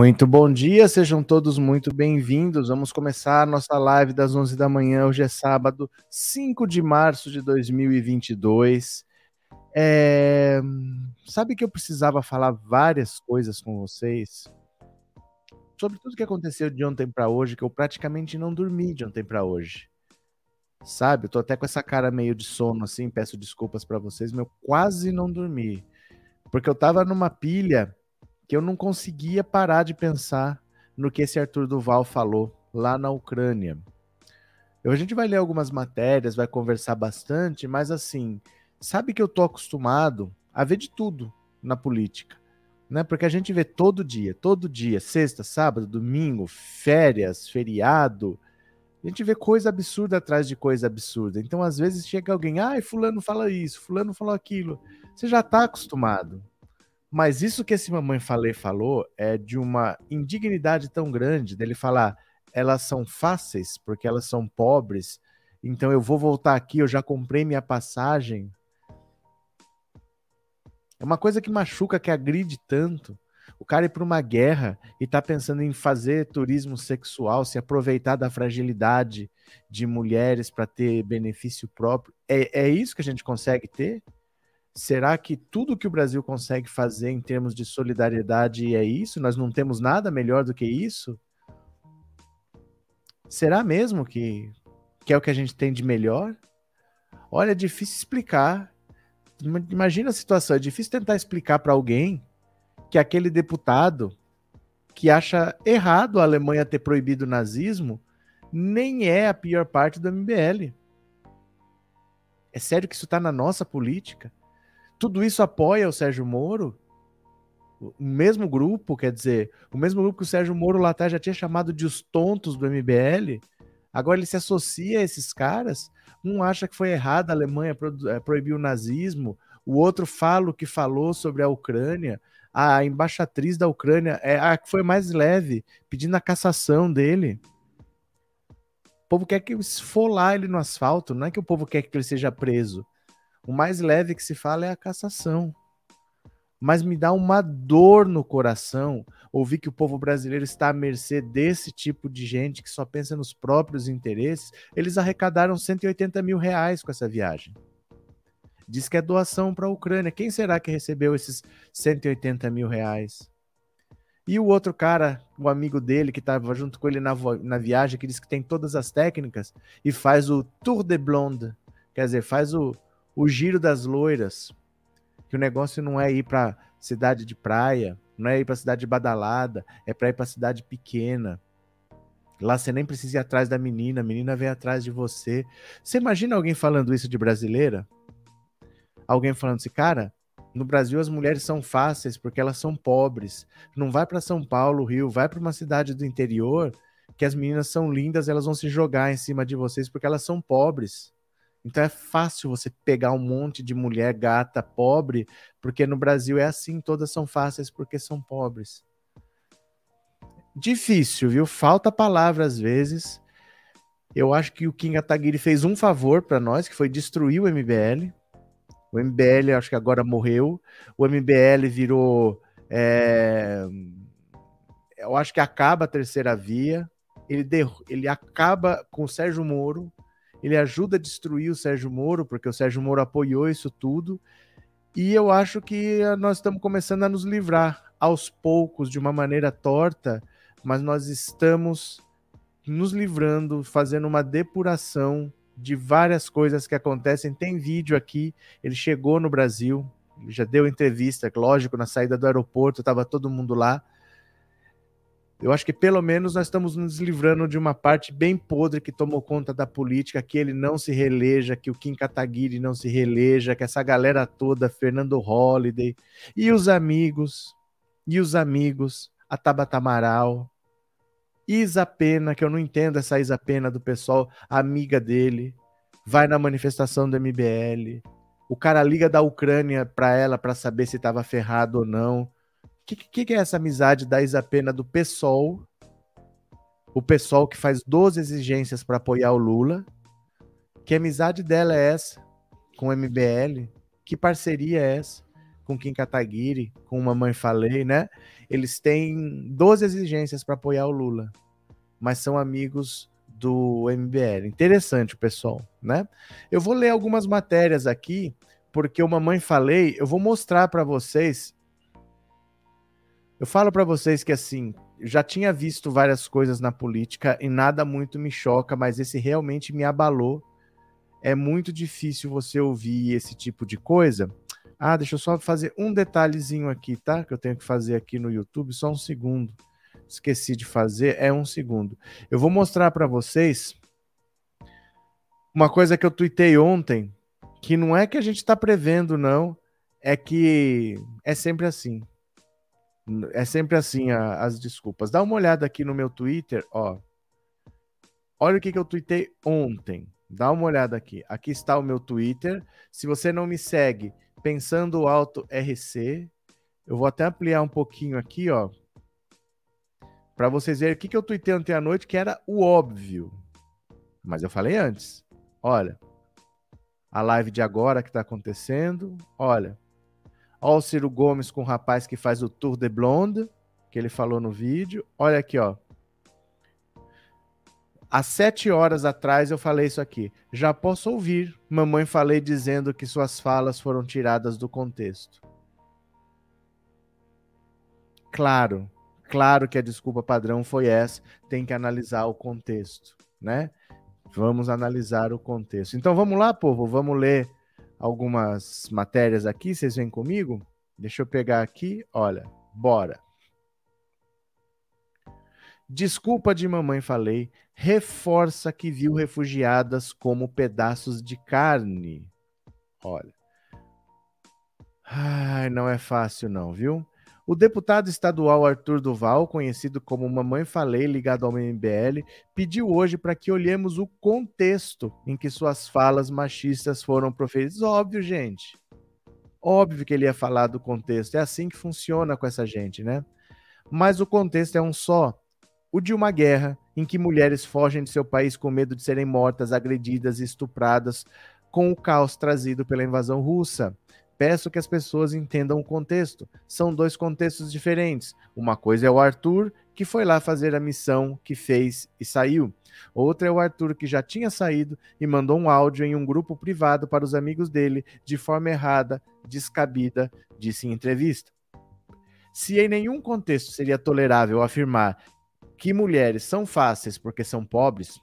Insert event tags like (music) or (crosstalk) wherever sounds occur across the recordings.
Muito bom dia, sejam todos muito bem-vindos. Vamos começar nossa live das 11 da manhã. Hoje é sábado, 5 de março de 2022. É... Sabe que eu precisava falar várias coisas com vocês sobre tudo que aconteceu de ontem para hoje, que eu praticamente não dormi de ontem para hoje. Sabe? Eu tô até com essa cara meio de sono assim, peço desculpas para vocês, mas eu quase não dormi. Porque eu tava numa pilha que eu não conseguia parar de pensar no que esse Arthur Duval falou lá na Ucrânia. Eu, a gente vai ler algumas matérias, vai conversar bastante, mas assim, sabe que eu tô acostumado a ver de tudo na política, né? Porque a gente vê todo dia, todo dia, sexta, sábado, domingo, férias, feriado, a gente vê coisa absurda atrás de coisa absurda. Então, às vezes chega alguém, ai, fulano fala isso, fulano falou aquilo. Você já tá acostumado. Mas isso que esse mamãe falei falou é de uma indignidade tão grande dele falar elas são fáceis porque elas são pobres, então eu vou voltar aqui, eu já comprei minha passagem. É uma coisa que machuca, que agride tanto. O cara ir para uma guerra e tá pensando em fazer turismo sexual, se aproveitar da fragilidade de mulheres para ter benefício próprio. É, é isso que a gente consegue ter? Será que tudo que o Brasil consegue fazer em termos de solidariedade é isso? Nós não temos nada melhor do que isso? Será mesmo que, que é o que a gente tem de melhor? Olha, é difícil explicar. Imagina a situação, é difícil tentar explicar para alguém que aquele deputado que acha errado a Alemanha ter proibido o nazismo nem é a pior parte do MBL. É sério que isso está na nossa política? Tudo isso apoia o Sérgio Moro? O mesmo grupo, quer dizer, o mesmo grupo que o Sérgio Moro lá atrás já tinha chamado de os tontos do MBL, agora ele se associa a esses caras. Um acha que foi errado a Alemanha eh, proibir o nazismo, o outro fala o que falou sobre a Ucrânia. A embaixatriz da Ucrânia é a que foi mais leve, pedindo a cassação dele. O povo quer que esfolar ele no asfalto, não é que o povo quer que ele seja preso. O mais leve que se fala é a cassação. Mas me dá uma dor no coração ouvir que o povo brasileiro está à mercê desse tipo de gente que só pensa nos próprios interesses. Eles arrecadaram 180 mil reais com essa viagem. Diz que é doação para a Ucrânia. Quem será que recebeu esses 180 mil reais? E o outro cara, o amigo dele, que estava junto com ele na, na viagem, que diz que tem todas as técnicas e faz o Tour de Blonde. Quer dizer, faz o, o giro das loiras, que o negócio não é ir para cidade de praia, não é ir para cidade badalada, é para ir para cidade pequena. Lá você nem precisa ir atrás da menina, a menina vem atrás de você. Você imagina alguém falando isso de brasileira? Alguém falando assim, cara, no Brasil as mulheres são fáceis porque elas são pobres. Não vai para São Paulo, Rio, vai para uma cidade do interior que as meninas são lindas, elas vão se jogar em cima de vocês porque elas são pobres. Então é fácil você pegar um monte de mulher gata pobre, porque no Brasil é assim, todas são fáceis porque são pobres. Difícil, viu? Falta palavra às vezes. Eu acho que o Kim Kataguiri fez um favor para nós, que foi destruir o MBL. O MBL acho que agora morreu. O MBL virou. É... Eu acho que acaba a terceira via. Ele, ele acaba com o Sérgio Moro ele ajuda a destruir o Sérgio Moro, porque o Sérgio Moro apoiou isso tudo. E eu acho que nós estamos começando a nos livrar aos poucos, de uma maneira torta, mas nós estamos nos livrando, fazendo uma depuração de várias coisas que acontecem. Tem vídeo aqui, ele chegou no Brasil, já deu entrevista, lógico, na saída do aeroporto, estava todo mundo lá. Eu acho que pelo menos nós estamos nos livrando de uma parte bem podre que tomou conta da política, que ele não se reeleja, que o Kim Kataguiri não se reeleja, que essa galera toda, Fernando Holliday, e os amigos, e os amigos, a Tabata Amaral, Isa Pena, que eu não entendo essa Isa Pena do pessoal, amiga dele, vai na manifestação do MBL, o cara liga da Ucrânia para ela para saber se estava ferrado ou não que, que, é essa amizade da Isapena do PSOL? O PSOL que faz 12 exigências para apoiar o Lula. Que amizade dela é essa com o MBL? Que parceria é essa? com Kim Kataguiri, com Mamãe Falei, né? Eles têm 12 exigências para apoiar o Lula, mas são amigos do MBL. Interessante, pessoal, né? Eu vou ler algumas matérias aqui, porque o Mamãe Falei, eu vou mostrar para vocês. Eu falo para vocês que assim, já tinha visto várias coisas na política e nada muito me choca, mas esse realmente me abalou. É muito difícil você ouvir esse tipo de coisa. Ah, deixa eu só fazer um detalhezinho aqui, tá? Que eu tenho que fazer aqui no YouTube, só um segundo. Esqueci de fazer, é um segundo. Eu vou mostrar para vocês uma coisa que eu tuitei ontem, que não é que a gente está prevendo, não, é que é sempre assim. É sempre assim a, as desculpas. Dá uma olhada aqui no meu Twitter, ó. Olha o que, que eu tuitei ontem. Dá uma olhada aqui. Aqui está o meu Twitter. Se você não me segue, Pensando Alto RC, eu vou até ampliar um pouquinho aqui, ó. Para vocês verem o que, que eu tuitei ontem à noite, que era o óbvio. Mas eu falei antes. Olha, a live de agora que está acontecendo. Olha, Olha o Ciro Gomes com o rapaz que faz o Tour de Blonde, que ele falou no vídeo. Olha aqui, ó. Há sete horas atrás eu falei isso aqui. Já posso ouvir. Mamãe falei dizendo que suas falas foram tiradas do contexto. Claro, claro que a desculpa padrão foi essa. Tem que analisar o contexto, né? Vamos analisar o contexto. Então vamos lá, povo. Vamos ler algumas matérias aqui, vocês vêm comigo? Deixa eu pegar aqui, olha, bora. Desculpa de mamãe falei, reforça que viu refugiadas como pedaços de carne. Olha. Ai, não é fácil não, viu? O deputado estadual Arthur Duval, conhecido como Mamãe Falei, ligado ao MBL, pediu hoje para que olhemos o contexto em que suas falas machistas foram proferidas. Óbvio, gente. Óbvio que ele ia falar do contexto. É assim que funciona com essa gente, né? Mas o contexto é um só. O de uma guerra em que mulheres fogem de seu país com medo de serem mortas, agredidas e estupradas, com o caos trazido pela invasão russa. Peço que as pessoas entendam o contexto. São dois contextos diferentes. Uma coisa é o Arthur, que foi lá fazer a missão que fez e saiu. Outra é o Arthur, que já tinha saído e mandou um áudio em um grupo privado para os amigos dele, de forma errada, descabida, disse em entrevista. Se em nenhum contexto seria tolerável afirmar que mulheres são fáceis porque são pobres,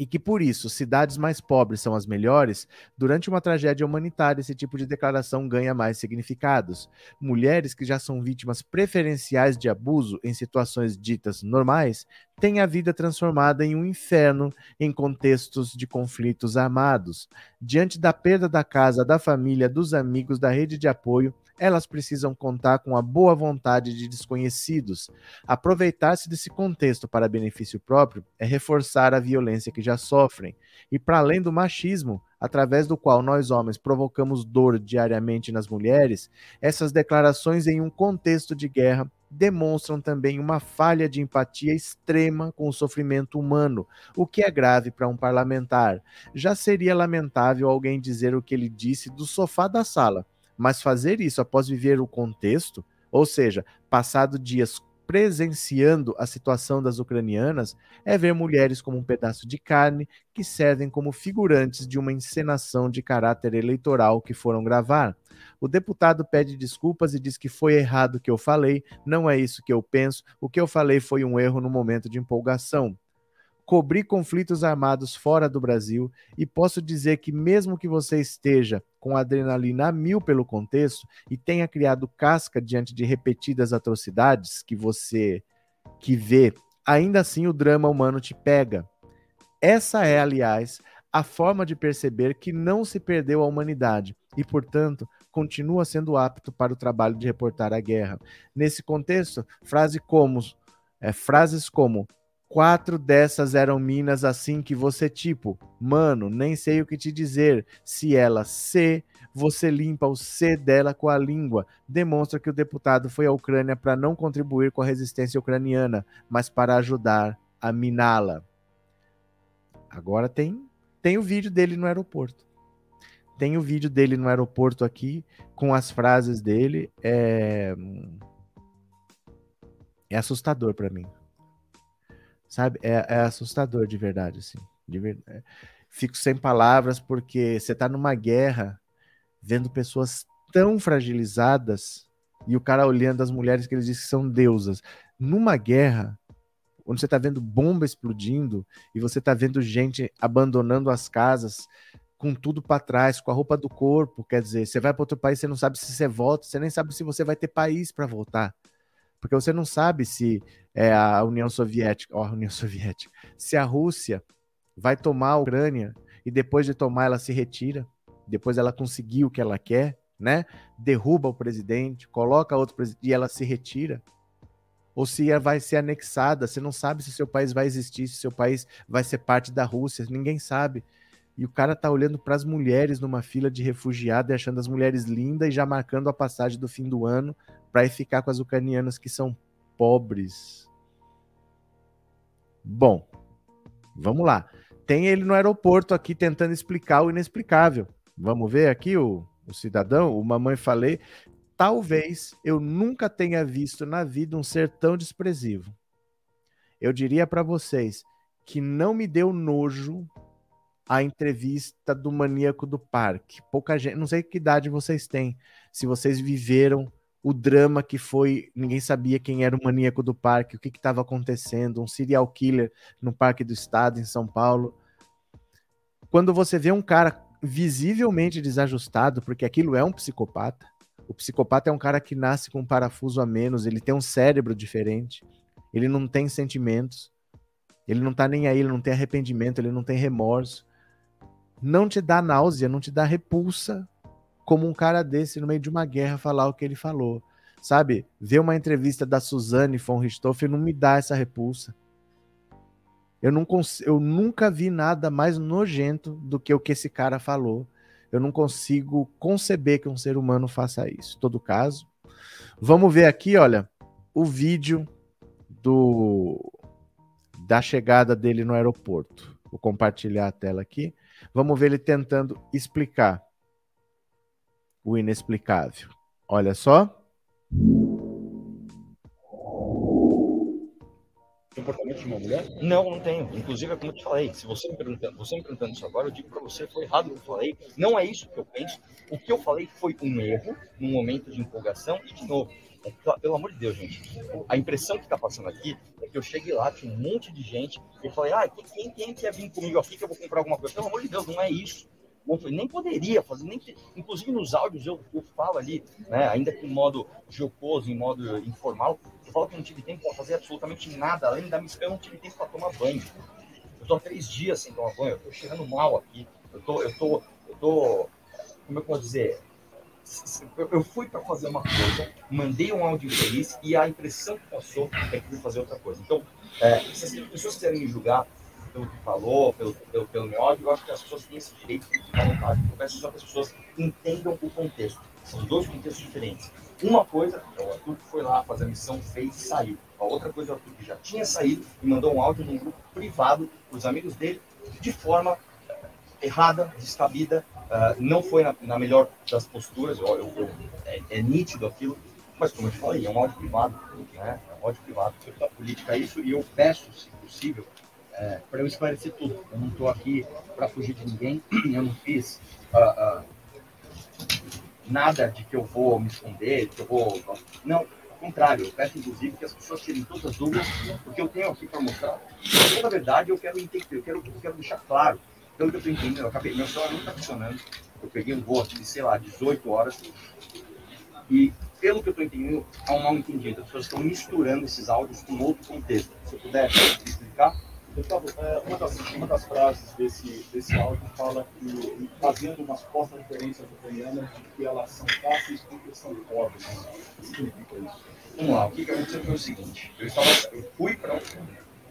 e que por isso cidades mais pobres são as melhores, durante uma tragédia humanitária esse tipo de declaração ganha mais significados. Mulheres que já são vítimas preferenciais de abuso em situações ditas normais têm a vida transformada em um inferno em contextos de conflitos armados. Diante da perda da casa, da família, dos amigos, da rede de apoio, elas precisam contar com a boa vontade de desconhecidos. Aproveitar-se desse contexto para benefício próprio é reforçar a violência que já sofrem. E para além do machismo, através do qual nós homens provocamos dor diariamente nas mulheres, essas declarações em um contexto de guerra demonstram também uma falha de empatia extrema com o sofrimento humano, o que é grave para um parlamentar. Já seria lamentável alguém dizer o que ele disse do sofá da sala mas fazer isso após viver o contexto, ou seja, passado dias presenciando a situação das ucranianas, é ver mulheres como um pedaço de carne que servem como figurantes de uma encenação de caráter eleitoral que foram gravar. O deputado pede desculpas e diz que foi errado o que eu falei, não é isso que eu penso, o que eu falei foi um erro no momento de empolgação cobrir conflitos armados fora do Brasil e posso dizer que, mesmo que você esteja com adrenalina a mil pelo contexto e tenha criado casca diante de repetidas atrocidades que você que vê, ainda assim o drama humano te pega. Essa é, aliás, a forma de perceber que não se perdeu a humanidade e, portanto, continua sendo apto para o trabalho de reportar a guerra. Nesse contexto, frase como, é, frases como Quatro dessas eram minas assim que você, tipo, mano, nem sei o que te dizer. Se ela C, você limpa o C dela com a língua. Demonstra que o deputado foi à Ucrânia para não contribuir com a resistência ucraniana, mas para ajudar a miná-la. Agora tem, tem o vídeo dele no aeroporto. Tem o vídeo dele no aeroporto aqui, com as frases dele. É, é assustador para mim. Sabe? É, é, assustador de verdade, assim. De verdade. É, fico sem palavras porque você tá numa guerra vendo pessoas tão fragilizadas e o cara olhando as mulheres que eles dizem que são deusas. Numa guerra, onde você tá vendo bomba explodindo e você tá vendo gente abandonando as casas, com tudo para trás, com a roupa do corpo. Quer dizer, você vai para outro país, você não sabe se você volta, você nem sabe se você vai ter país para voltar. Porque você não sabe se é a União Soviética, ó, a União (laughs) Soviética, se a Rússia vai tomar a Ucrânia e depois de tomar ela se retira, depois ela conseguiu o que ela quer, né? Derruba o presidente, coloca outro presidente e ela se retira. Ou se vai ser anexada, você não sabe se seu país vai existir, se seu país vai ser parte da Rússia, ninguém sabe. E o cara tá olhando para as mulheres numa fila de refugiados e achando as mulheres lindas e já marcando a passagem do fim do ano para ir ficar com as ucranianas que são pobres. Bom, vamos lá. Tem ele no aeroporto aqui tentando explicar o inexplicável. Vamos ver aqui o, o cidadão, o mamãe falei. Talvez eu nunca tenha visto na vida um ser tão desprezível. Eu diria para vocês que não me deu nojo a entrevista do maníaco do parque. Pouca gente, não sei que idade vocês têm, se vocês viveram o drama que foi, ninguém sabia quem era o maníaco do parque, o que estava acontecendo, um serial killer no Parque do Estado em São Paulo. Quando você vê um cara visivelmente desajustado, porque aquilo é um psicopata. O psicopata é um cara que nasce com um parafuso a menos, ele tem um cérebro diferente, ele não tem sentimentos, ele não tá nem aí, ele não tem arrependimento, ele não tem remorso não te dá náusea, não te dá repulsa como um cara desse no meio de uma guerra falar o que ele falou. Sabe? Ver uma entrevista da Suzane von Richthofen não me dá essa repulsa. Eu, não eu nunca vi nada mais nojento do que o que esse cara falou. Eu não consigo conceber que um ser humano faça isso. Todo caso, vamos ver aqui, olha, o vídeo do da chegada dele no aeroporto. Vou compartilhar a tela aqui. Vamos ver ele tentando explicar o inexplicável. Olha só. comportamento de uma mulher? Não, não tenho. Inclusive, é como eu te falei, se você me perguntando, você me perguntando isso agora, eu digo para você, foi errado o que eu falei. Não é isso que eu penso. O que eu falei foi um erro, num momento de empolgação, e de novo, é, pelo amor de Deus, gente, a impressão que está passando aqui é que eu cheguei lá, tinha um monte de gente, e eu falei, ah, quem, quem quer vir comigo aqui que eu vou comprar alguma coisa? Pelo amor de Deus, não é isso. Nem poderia fazer, nem, inclusive nos áudios eu, eu falo ali, né, ainda com modo jocoso, em modo informal, eu falo que não tive tempo para fazer absolutamente nada, além da missão, eu não tive tempo para tomar banho. Eu estou há três dias sem tomar banho, eu estou cheirando mal aqui, eu tô, eu tô, eu tô, como eu posso dizer, eu fui para fazer uma coisa, mandei um áudio feliz e a impressão que passou é que fui fazer outra coisa. Então, é, se as pessoas querem me julgar pelo que falou, pelo, pelo, pelo meu áudio, eu acho que as pessoas têm esse direito de ficar à vontade. Eu peço só que as pessoas entendam o contexto. São dois contextos diferentes. Uma coisa é o Arthur que foi lá fazer a missão, fez e saiu. A outra coisa é o Arthur que já tinha saído e mandou um áudio num grupo privado para os amigos dele de forma errada, descabida, Uh, não foi na, na, melhor das posturas, eu, eu, eu, é, é, nítido aquilo, mas como eu te falei, é um áudio privado, né? É um áudio privado. A política é isso e eu peço, se possível, é, para eu esclarecer tudo. Eu não estou aqui para fugir de ninguém, (clears throat) eu não fiz uh, uh, nada de que eu vou me esconder, que eu vou. Não, ao contrário, eu peço inclusive que as pessoas tirem todas as dúvidas, porque eu tenho aqui para mostrar. Toda a verdade eu quero entender, eu quero, eu quero deixar claro pelo que eu tô entendendo, eu acabei, meu celular não tá funcionando. Eu peguei um voo de, sei lá, 18 horas. E pelo que eu tô entendendo, há um mal entendido. As pessoas estão misturando esses áudios com outro contexto. Se eu puder explicar. Gustavo, é, uma, das, uma das frases desse, desse áudio fala que, fazendo uma suposta referência ucraniana de que elas são fáceis porque são pobres. O que significa isso? Vamos lá, o que, aconteceu foi o seguinte: eu, estava, eu fui para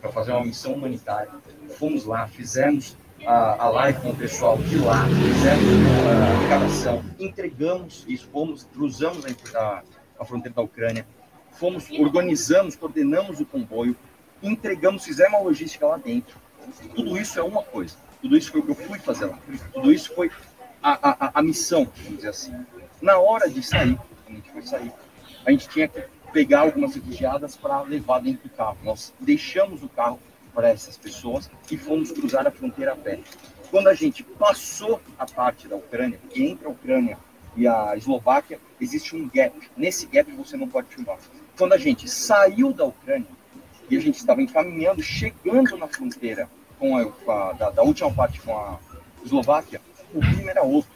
para fazer uma missão humanitária, fomos lá, fizemos a, a live com o pessoal de lá, fizemos a arrecadação, entregamos isso, fomos, cruzamos a, a fronteira da Ucrânia, fomos, organizamos, coordenamos o comboio, entregamos, fizemos a logística lá dentro. Tudo isso é uma coisa. Tudo isso foi o que eu fui fazer lá. Tudo isso foi a, a, a missão, vamos dizer assim. Na hora de sair, a gente foi sair, a gente tinha que pegar algumas refugiadas para levar dentro do carro. Nós deixamos o carro para essas pessoas e fomos cruzar a fronteira a pé. Quando a gente passou a parte da Ucrânia, que entre a Ucrânia e a Eslováquia, existe um gap. Nesse gap você não pode filmar. Quando a gente saiu da Ucrânia e a gente estava encaminhando, chegando na fronteira com a, com a da, da última parte com a Eslováquia, o clima era outro.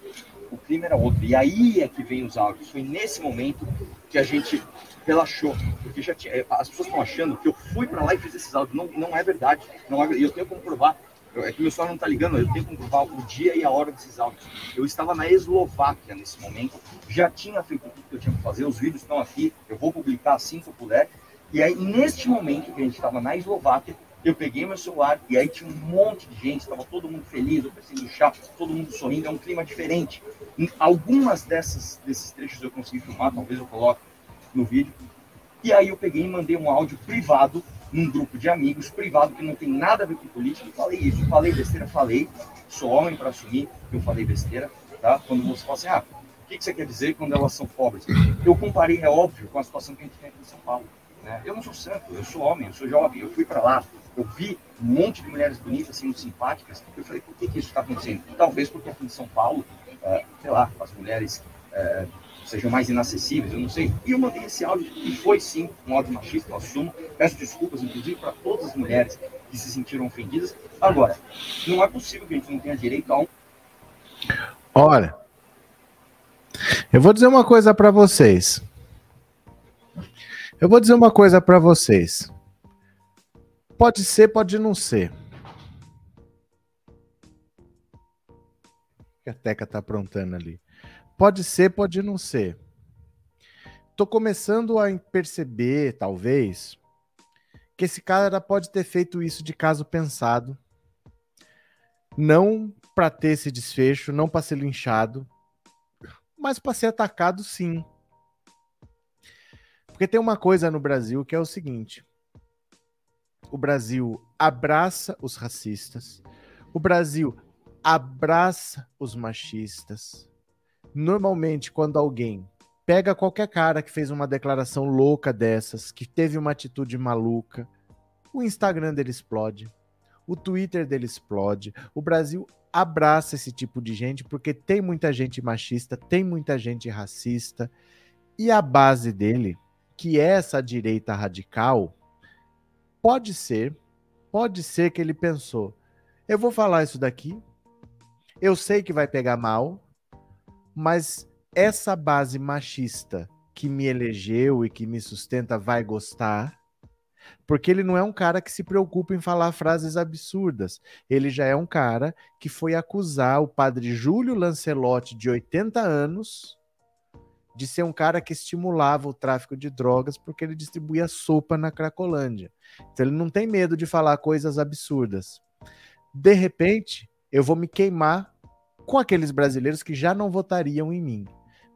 O clima era outro. E aí é que vem os áudios. Foi nesse momento que a gente relaxou. Porque já tinha, as pessoas estão achando que eu fui para lá e fiz esses áudios. Não, não é verdade. Não é, eu tenho como provar. É que meu celular não está ligando, eu tenho como provar o dia e a hora desses áudios. Eu estava na Eslováquia nesse momento, já tinha feito tudo que eu tinha que fazer, os vídeos estão aqui, eu vou publicar assim que eu puder. E aí, neste momento que a gente estava na Eslováquia, eu peguei meu celular e aí tinha um monte de gente, estava todo mundo feliz, eu no chá, todo mundo sorrindo, é um clima diferente. Em algumas dessas, desses trechos eu consegui filmar, talvez eu coloque no vídeo. E aí eu peguei e mandei um áudio privado num grupo de amigos, privado, que não tem nada a ver com política. Eu falei isso, falei besteira, falei. Sou homem para assumir que eu falei besteira, tá? Quando você fala assim, ah, o que, você quer dizer quando elas são pobres? Eu comparei, é óbvio, com a situação que a gente tem aqui em São Paulo. Né? Eu não sou santo, eu sou homem, eu sou jovem, eu fui para lá, eu vi um monte de mulheres bonitas, sendo simpáticas. Eu falei, por que, que isso está acontecendo? Talvez porque aqui em São Paulo, é, sei lá, as mulheres é, sejam mais inacessíveis, eu não sei. E eu mandei esse áudio, e foi sim um áudio machista, eu assumo. Peço desculpas, inclusive, para todas as mulheres que se sentiram ofendidas. Agora, não é possível que a gente não tenha direito a um. Olha, eu vou dizer uma coisa para vocês. Eu vou dizer uma coisa para vocês. Pode ser, pode não ser. a Teca tá aprontando ali. Pode ser, pode não ser. Tô começando a perceber, talvez, que esse cara pode ter feito isso de caso pensado. Não para ter esse desfecho, não para ser linchado, mas para ser atacado sim. Porque tem uma coisa no Brasil que é o seguinte: o Brasil abraça os racistas, o Brasil abraça os machistas, Normalmente, quando alguém pega qualquer cara que fez uma declaração louca dessas, que teve uma atitude maluca, o Instagram dele explode, o Twitter dele explode. O Brasil abraça esse tipo de gente porque tem muita gente machista, tem muita gente racista. E a base dele, que essa direita radical, pode ser, pode ser que ele pensou: eu vou falar isso daqui, eu sei que vai pegar mal, mas essa base machista que me elegeu e que me sustenta vai gostar, porque ele não é um cara que se preocupa em falar frases absurdas. Ele já é um cara que foi acusar o padre Júlio Lancelotti, de 80 anos, de ser um cara que estimulava o tráfico de drogas porque ele distribuía sopa na Cracolândia. Então ele não tem medo de falar coisas absurdas. De repente, eu vou me queimar com aqueles brasileiros que já não votariam em mim.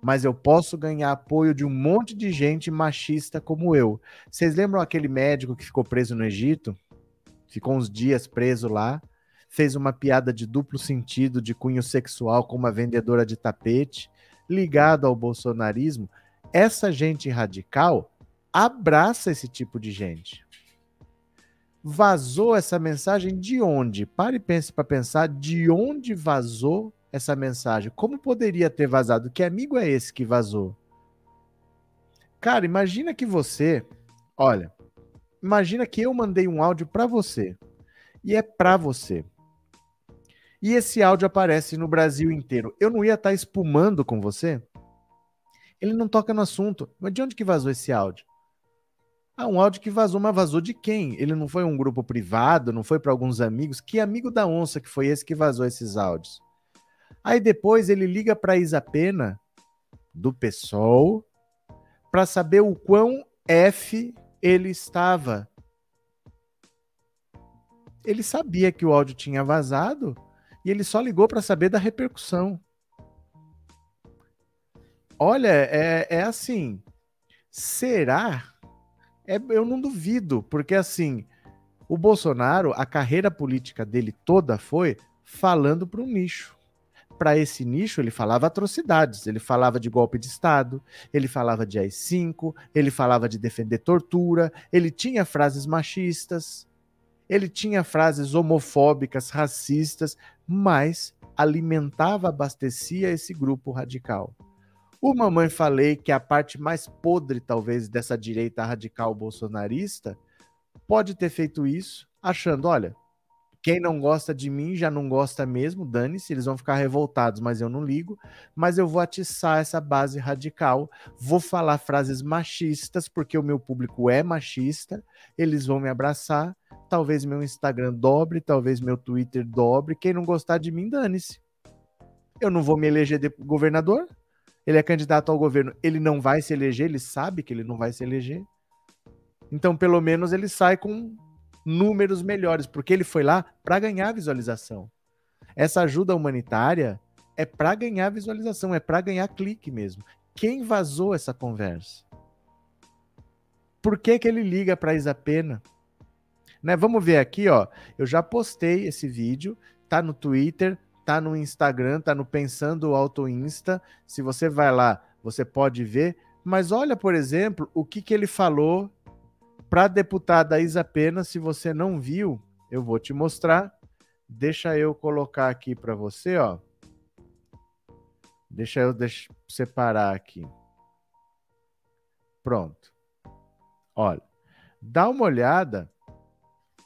Mas eu posso ganhar apoio de um monte de gente machista como eu. Vocês lembram aquele médico que ficou preso no Egito? Ficou uns dias preso lá, fez uma piada de duplo sentido de cunho sexual com uma vendedora de tapete, ligado ao bolsonarismo. Essa gente radical abraça esse tipo de gente. Vazou essa mensagem de onde? Pare e pense para pensar de onde vazou essa mensagem? Como poderia ter vazado? Que amigo é esse que vazou? Cara, imagina que você, olha, imagina que eu mandei um áudio para você e é para você. E esse áudio aparece no Brasil inteiro. Eu não ia estar tá espumando com você? Ele não toca no assunto. Mas de onde que vazou esse áudio? Ah, um áudio que vazou, mas vazou de quem? Ele não foi um grupo privado, não foi para alguns amigos? Que amigo da onça que foi esse que vazou esses áudios? Aí depois ele liga para Isa Pena, do PSOL, para saber o quão F ele estava. Ele sabia que o áudio tinha vazado e ele só ligou para saber da repercussão. Olha, é, é assim. Será? É, eu não duvido, porque assim, o Bolsonaro, a carreira política dele toda foi falando para o nicho para esse nicho, ele falava atrocidades. Ele falava de golpe de Estado, ele falava de AI-5, ele falava de defender tortura, ele tinha frases machistas, ele tinha frases homofóbicas, racistas, mas alimentava, abastecia esse grupo radical. O Mamãe Falei, que é a parte mais podre, talvez, dessa direita radical bolsonarista, pode ter feito isso, achando: olha, quem não gosta de mim já não gosta mesmo, dane-se, eles vão ficar revoltados, mas eu não ligo. Mas eu vou atiçar essa base radical, vou falar frases machistas, porque o meu público é machista, eles vão me abraçar. Talvez meu Instagram dobre, talvez meu Twitter dobre. Quem não gostar de mim, dane-se. Eu não vou me eleger de governador. Ele é candidato ao governo, ele não vai se eleger, ele sabe que ele não vai se eleger. Então, pelo menos, ele sai com números melhores, porque ele foi lá para ganhar visualização. Essa ajuda humanitária é para ganhar visualização, é para ganhar clique mesmo. Quem vazou essa conversa? Por que, que ele liga para Isa Pena? Né, vamos ver aqui, ó. Eu já postei esse vídeo, tá no Twitter, tá no Instagram, tá no Pensando Auto Insta. Se você vai lá, você pode ver. Mas olha, por exemplo, o que, que ele falou para deputada Isa Pena, se você não viu, eu vou te mostrar. Deixa eu colocar aqui para você, ó. Deixa eu separar aqui. Pronto. Olha, dá uma olhada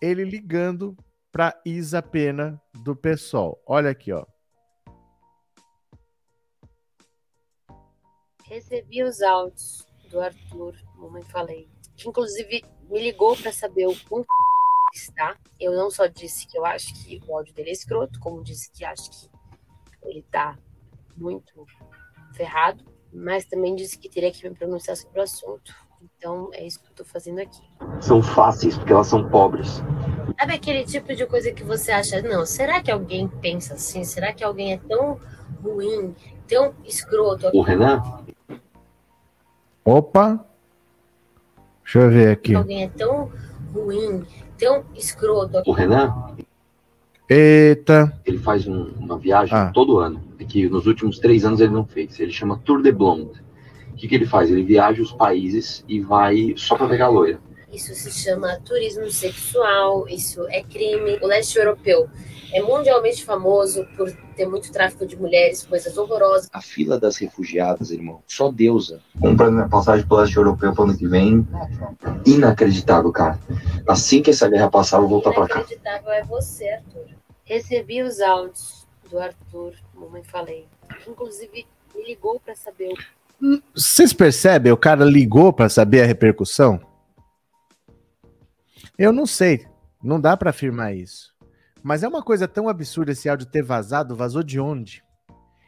ele ligando para Isa Pena do PSOL. Olha aqui, ó. Recebi os áudios do Arthur, mamãe falei que inclusive me ligou para saber o quanto (laughs) está. Eu não só disse que eu acho que o áudio dele é escroto, como disse que acho que ele tá muito ferrado, mas também disse que teria que me pronunciar sobre o assunto. Então é isso que eu tô fazendo aqui. São fáceis porque elas são pobres. Sabe aquele tipo de coisa que você acha, não, será que alguém pensa assim? Será que alguém é tão ruim, tão escroto? O Renan? Opa! Deixa eu ver aqui. Alguém é tão ruim, tão escroto. O Renan? Eita. Ele faz um, uma viagem ah. todo ano. É que nos últimos três anos ele não fez. Ele chama Tour de Blonde. O que, que ele faz? Ele viaja os países e vai só para pegar loira. Isso se chama turismo sexual, isso é crime. O leste europeu é mundialmente famoso por ter muito tráfico de mulheres, coisas horrorosas. A fila das refugiadas, irmão, só deusa. Comprando minha passagem pro leste europeu pro ano que vem. Inacreditável, cara. Assim que essa guerra passar, eu vou voltar pra cá. Inacreditável é você, Arthur. Recebi os áudios do Arthur, mamãe falei. Inclusive, me ligou para saber. Vocês percebem? O cara ligou para saber a repercussão? Eu não sei. Não dá para afirmar isso. Mas é uma coisa tão absurda esse áudio ter vazado. Vazou de onde?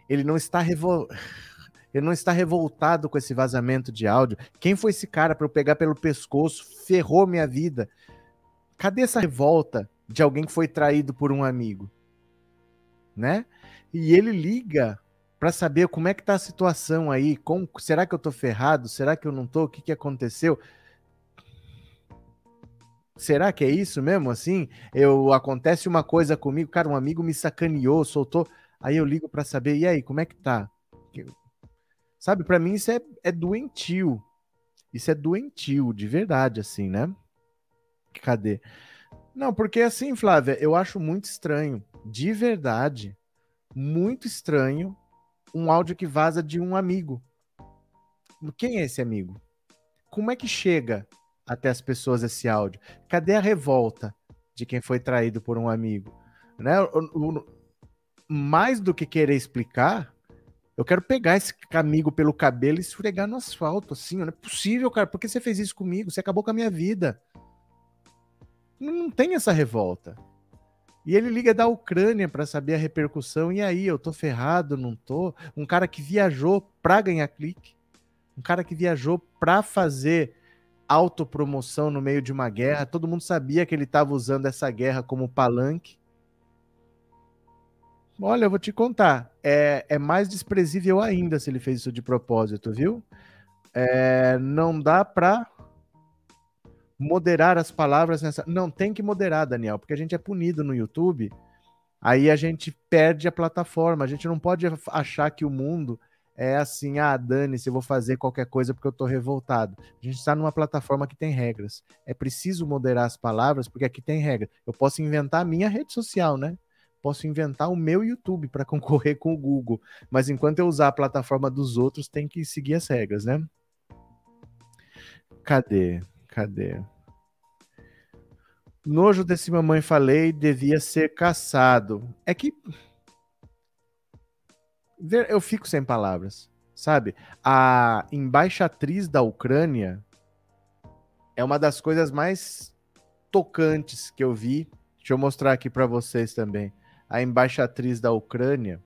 Ele não está revol... (laughs) Ele não está revoltado com esse vazamento de áudio. Quem foi esse cara para eu pegar pelo pescoço? Ferrou minha vida. Cadê essa revolta de alguém que foi traído por um amigo? Né? E ele liga para saber como é que tá a situação aí. Como, será que eu tô ferrado? Será que eu não tô? O que, que aconteceu? Será que é isso mesmo? Assim, eu acontece uma coisa comigo, cara, um amigo me sacaneou, soltou, aí eu ligo para saber, e aí, como é que tá? Sabe, para mim isso é, é doentio. Isso é doentio, de verdade, assim, né? Cadê? Não, porque assim, Flávia, eu acho muito estranho, de verdade, muito estranho, um áudio que vaza de um amigo. Quem é esse amigo? Como é que chega até as pessoas esse áudio? Cadê a revolta de quem foi traído por um amigo? Né? O, o, mais do que querer explicar, eu quero pegar esse amigo pelo cabelo e esfregar no asfalto, assim. Não é possível, cara. Por que você fez isso comigo? Você acabou com a minha vida. Não tem essa revolta. E ele liga da Ucrânia para saber a repercussão. E aí, eu tô ferrado, não tô? Um cara que viajou para ganhar clique. Um cara que viajou para fazer autopromoção no meio de uma guerra. Todo mundo sabia que ele estava usando essa guerra como palanque. Olha, eu vou te contar. É, é mais desprezível ainda se ele fez isso de propósito, viu? É, não dá para moderar as palavras nessa. Não, tem que moderar, Daniel, porque a gente é punido no YouTube. Aí a gente perde a plataforma. A gente não pode achar que o mundo é assim, ah, dane-se, eu vou fazer qualquer coisa porque eu tô revoltado. A gente está numa plataforma que tem regras. É preciso moderar as palavras porque aqui tem regra. Eu posso inventar a minha rede social, né? Posso inventar o meu YouTube para (laughs) concorrer com o Google, mas enquanto eu usar a plataforma dos outros, tem que seguir as regras, né? Cadê? Cadê? Nojo desse mamãe falei devia ser caçado. É que eu fico sem palavras, sabe? A embaixatriz da Ucrânia é uma das coisas mais tocantes que eu vi. Deixa eu mostrar aqui para vocês também. A embaixatriz da Ucrânia,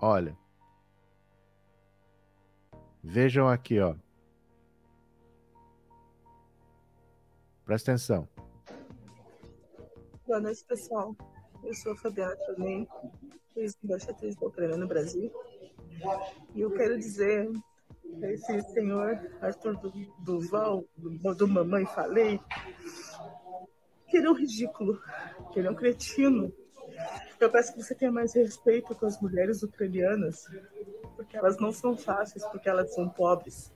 olha. Vejam aqui, ó. Presta atenção. Boa noite, pessoal. Eu sou a Fabiana também, ex-embaixatriz da Ucrânia no Brasil. E eu quero dizer a esse senhor Arthur Duval, do, do Mamãe Falei, que ele é um ridículo, que ele é um cretino. Eu peço que você tenha mais respeito com as mulheres ucranianas, porque elas não são fáceis, porque elas são pobres.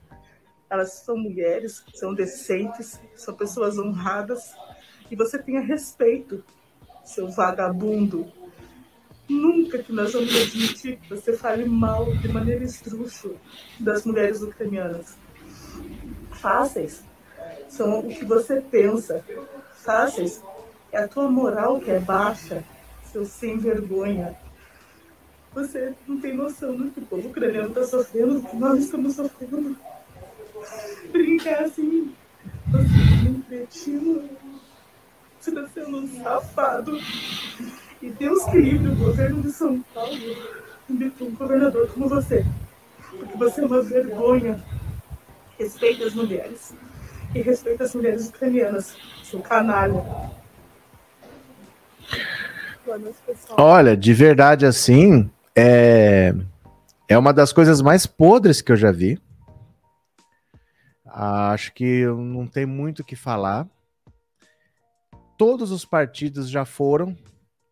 Elas são mulheres, são decentes, são pessoas honradas, e você tenha respeito, seu vagabundo, Nunca que nós vamos admitir que você fale mal de maneira estrúxula das mulheres ucranianas. Fáceis são o que você pensa. Fáceis é a tua moral que é baixa, seu sem vergonha. Você não tem noção do que o povo ucraniano está sofrendo, do que nós estamos sofrendo. Brincar assim, você é um cretino, você está sendo um safado. E Deus que livre o governo de São Paulo de um governador como você. Porque você é uma vergonha. Respeita as mulheres. E respeita as mulheres ucranianas. Seu canalha. Olha, de verdade assim, é, é uma das coisas mais podres que eu já vi. Acho que não tem muito o que falar. Todos os partidos já foram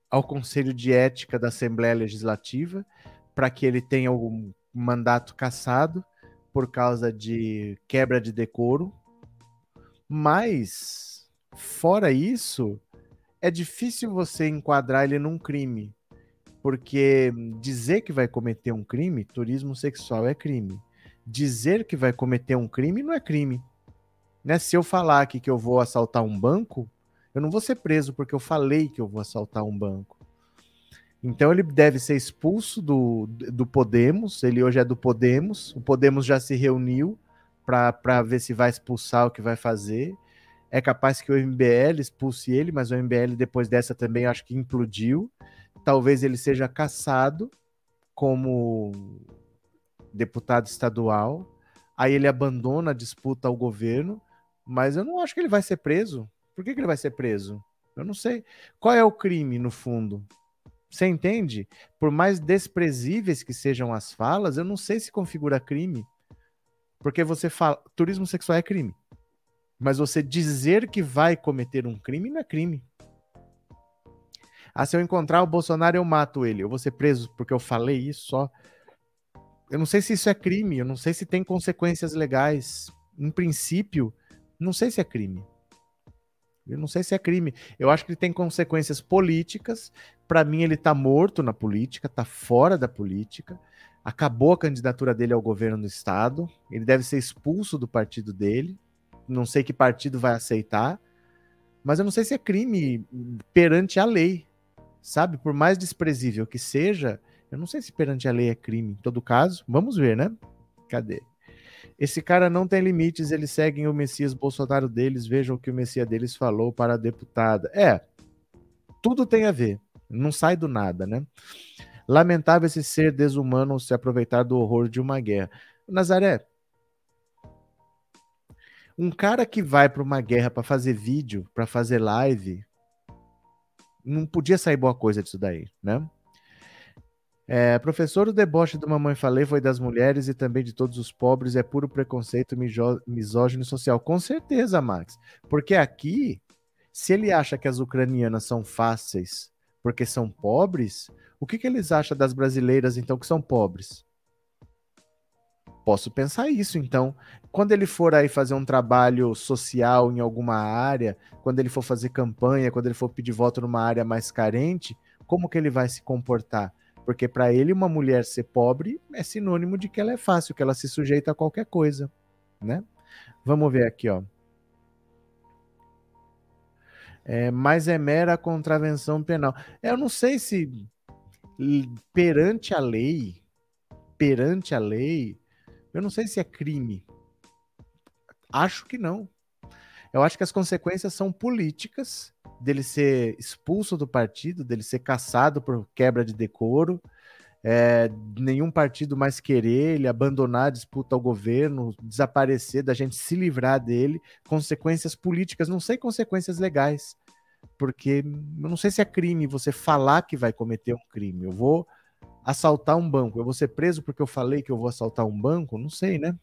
ao Conselho de Ética da Assembleia Legislativa para que ele tenha o mandato cassado por causa de quebra de decoro. Mas, fora isso, é difícil você enquadrar ele num crime. Porque dizer que vai cometer um crime, turismo sexual é crime. Dizer que vai cometer um crime não é crime. Né? Se eu falar aqui que eu vou assaltar um banco, eu não vou ser preso porque eu falei que eu vou assaltar um banco. Então ele deve ser expulso do, do Podemos. Ele hoje é do Podemos. O Podemos já se reuniu para ver se vai expulsar o que vai fazer. É capaz que o MBL expulse ele, mas o MBL depois dessa também acho que implodiu. Talvez ele seja caçado como deputado estadual. Aí ele abandona a disputa ao governo, mas eu não acho que ele vai ser preso. Por que, que ele vai ser preso? Eu não sei. Qual é o crime, no fundo? Você entende? Por mais desprezíveis que sejam as falas, eu não sei se configura crime. Porque você fala. Turismo sexual é crime. Mas você dizer que vai cometer um crime não é crime. Ah, se eu encontrar o Bolsonaro, eu mato ele. Eu vou ser preso porque eu falei isso só. Eu não sei se isso é crime. Eu não sei se tem consequências legais. Em princípio, não sei se é crime. Eu não sei se é crime. Eu acho que ele tem consequências políticas. Para mim, ele está morto na política, está fora da política. Acabou a candidatura dele ao governo do estado. Ele deve ser expulso do partido dele. Não sei que partido vai aceitar. Mas eu não sei se é crime perante a lei. Sabe? Por mais desprezível que seja, eu não sei se perante a lei é crime. Em todo caso, vamos ver, né? Cadê? Esse cara não tem limites, eles seguem o Messias Bolsonaro deles, vejam o que o Messias deles falou para a deputada. É, tudo tem a ver, não sai do nada, né? Lamentável esse ser desumano se aproveitar do horror de uma guerra. Nazaré, um cara que vai para uma guerra para fazer vídeo, para fazer live, não podia sair boa coisa disso daí, né? É, professor, o deboche do Mamãe Falei foi das mulheres e também de todos os pobres, é puro preconceito misógino social. Com certeza, Max. Porque aqui, se ele acha que as ucranianas são fáceis porque são pobres, o que, que eles acham das brasileiras, então, que são pobres? Posso pensar isso, então. Quando ele for aí fazer um trabalho social em alguma área, quando ele for fazer campanha, quando ele for pedir voto numa área mais carente, como que ele vai se comportar? Porque para ele uma mulher ser pobre é sinônimo de que ela é fácil, que ela se sujeita a qualquer coisa, né? Vamos ver aqui, ó. É, mas é mera contravenção penal. Eu não sei se perante a lei, perante a lei, eu não sei se é crime. Acho que não. Eu acho que as consequências são políticas dele ser expulso do partido, dele ser caçado por quebra de decoro, é, nenhum partido mais querer ele, abandonar a disputa ao governo, desaparecer, da gente se livrar dele, consequências políticas, não sei consequências legais, porque eu não sei se é crime você falar que vai cometer um crime. Eu vou assaltar um banco. Eu vou ser preso porque eu falei que eu vou assaltar um banco? Não sei, né?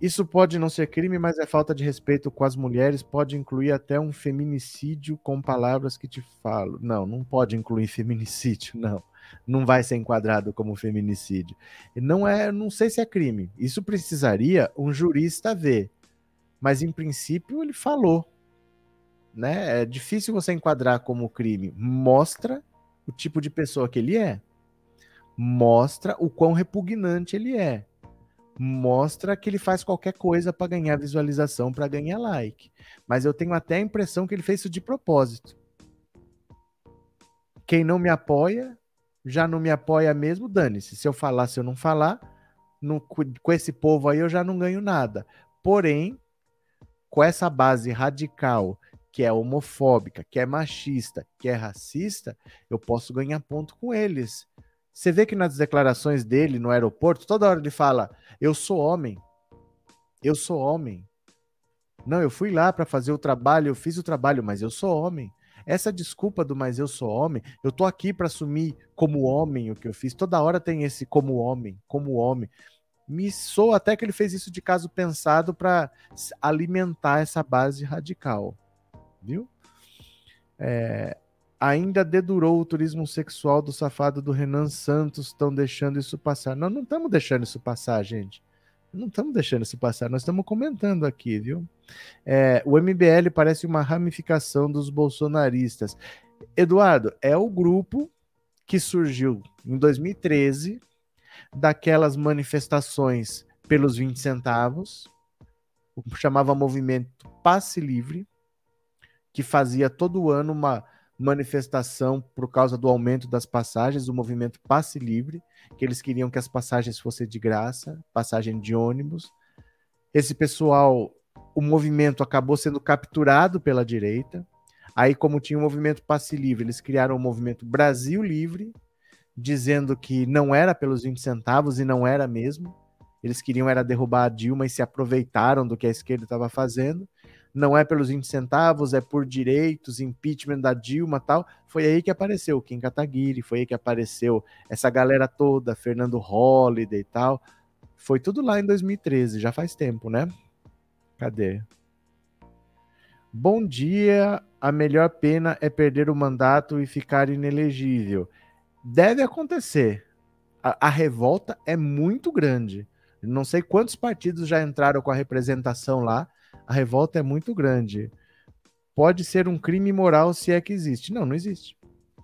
Isso pode não ser crime, mas é falta de respeito com as mulheres. Pode incluir até um feminicídio com palavras que te falo. Não, não pode incluir feminicídio, (laughs) não. Não vai ser enquadrado como feminicídio. Não é, não sei se é crime. Isso precisaria um jurista ver. Mas em princípio ele falou, né? É difícil você enquadrar como crime. Mostra o tipo de pessoa que ele é. Mostra o quão repugnante ele é. Mostra que ele faz qualquer coisa para ganhar visualização, para ganhar like. Mas eu tenho até a impressão que ele fez isso de propósito. Quem não me apoia, já não me apoia mesmo, dane-se. Se eu falar, se eu não falar, no, com esse povo aí eu já não ganho nada. Porém, com essa base radical que é homofóbica, que é machista, que é racista, eu posso ganhar ponto com eles. Você vê que nas declarações dele no aeroporto, toda hora ele fala: Eu sou homem. Eu sou homem. Não, eu fui lá para fazer o trabalho, eu fiz o trabalho, mas eu sou homem. Essa desculpa do mas eu sou homem, eu tô aqui para assumir como homem o que eu fiz. Toda hora tem esse como homem, como homem. Me soa até que ele fez isso de caso pensado para alimentar essa base radical viu? É, ainda dedurou o turismo sexual do safado do Renan Santos, estão deixando isso passar. Nós não estamos deixando isso passar, gente. Não estamos deixando isso passar, nós estamos comentando aqui, viu? É, o MBL parece uma ramificação dos bolsonaristas. Eduardo, é o grupo que surgiu em 2013 daquelas manifestações pelos 20 centavos, chamava movimento Passe Livre, que fazia todo ano uma manifestação por causa do aumento das passagens, do movimento Passe Livre, que eles queriam que as passagens fossem de graça, passagem de ônibus. Esse pessoal, o movimento acabou sendo capturado pela direita. Aí, como tinha o movimento Passe Livre, eles criaram o movimento Brasil Livre, dizendo que não era pelos 20 centavos e não era mesmo. Eles queriam era derrubar a Dilma e se aproveitaram do que a esquerda estava fazendo não é pelos 20 centavos, é por direitos, impeachment da Dilma tal. Foi aí que apareceu Kim Kataguiri, foi aí que apareceu essa galera toda, Fernando Holliday e tal. Foi tudo lá em 2013, já faz tempo, né? Cadê? Bom dia, a melhor pena é perder o mandato e ficar inelegível. Deve acontecer. A, a revolta é muito grande. Não sei quantos partidos já entraram com a representação lá, a revolta é muito grande. Pode ser um crime moral se é que existe. Não, não existe.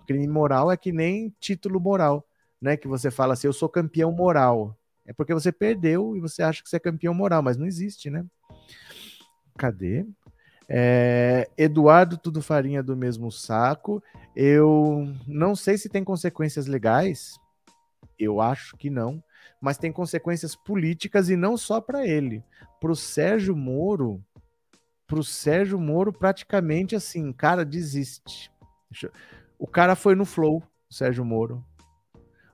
Crime moral é que nem título moral, né? Que você fala assim, eu sou campeão moral. É porque você perdeu e você acha que você é campeão moral, mas não existe, né? Cadê? É, Eduardo, tudo farinha do mesmo saco. Eu não sei se tem consequências legais. Eu acho que não. Mas tem consequências políticas e não só para ele. Para o Sérgio Moro, pro Sérgio Moro praticamente assim, cara, desiste. O cara foi no flow, Sérgio Moro.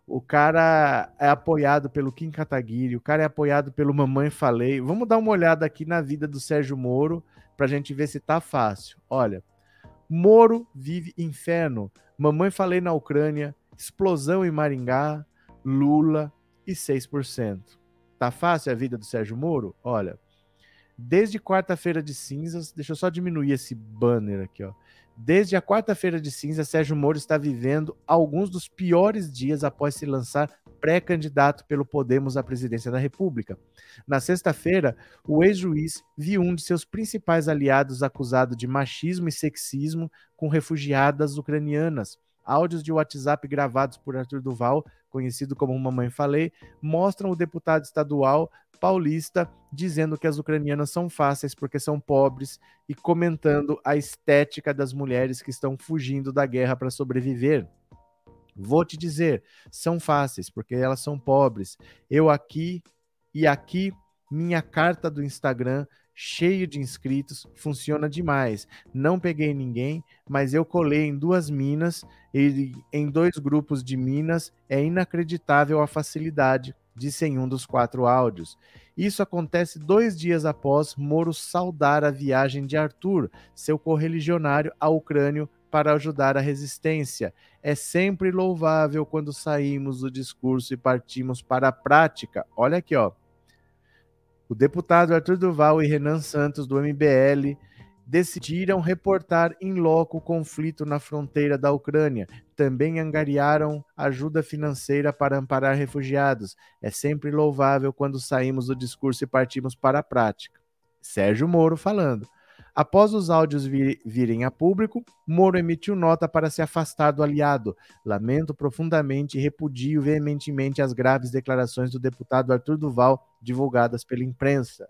O cara é apoiado pelo Kim Kataguiri, o cara é apoiado pelo Mamãe Falei. Vamos dar uma olhada aqui na vida do Sérgio Moro pra gente ver se tá fácil. Olha, Moro vive inferno. Mamãe Falei na Ucrânia, explosão em Maringá, Lula e 6%. Tá fácil a vida do Sérgio Moro? Olha, desde quarta-feira de cinzas, deixa eu só diminuir esse banner aqui, ó. Desde a quarta-feira de cinza, Sérgio Moro está vivendo alguns dos piores dias após se lançar pré-candidato pelo Podemos à presidência da República. Na sexta-feira, o ex-juiz viu um de seus principais aliados acusado de machismo e sexismo com refugiadas ucranianas. Áudios de WhatsApp gravados por Arthur Duval, conhecido como Mamãe Falei, mostram o deputado estadual paulista dizendo que as ucranianas são fáceis porque são pobres e comentando a estética das mulheres que estão fugindo da guerra para sobreviver. Vou te dizer, são fáceis porque elas são pobres. Eu aqui e aqui minha carta do Instagram cheio de inscritos, funciona demais. Não peguei ninguém, mas eu colei em duas minas e em dois grupos de minas. É inacreditável a facilidade, disse em um dos quatro áudios. Isso acontece dois dias após Moro saudar a viagem de Arthur, seu correligionário, à Ucrânia para ajudar a resistência. É sempre louvável quando saímos do discurso e partimos para a prática. Olha aqui, ó. O deputado Arthur Duval e Renan Santos, do MBL, decidiram reportar em loco o conflito na fronteira da Ucrânia. Também angariaram ajuda financeira para amparar refugiados. É sempre louvável quando saímos do discurso e partimos para a prática. Sérgio Moro falando. Após os áudios vir, virem a público, Moro emitiu nota para se afastar do aliado. Lamento profundamente e repudio veementemente as graves declarações do deputado Arthur Duval divulgadas pela imprensa.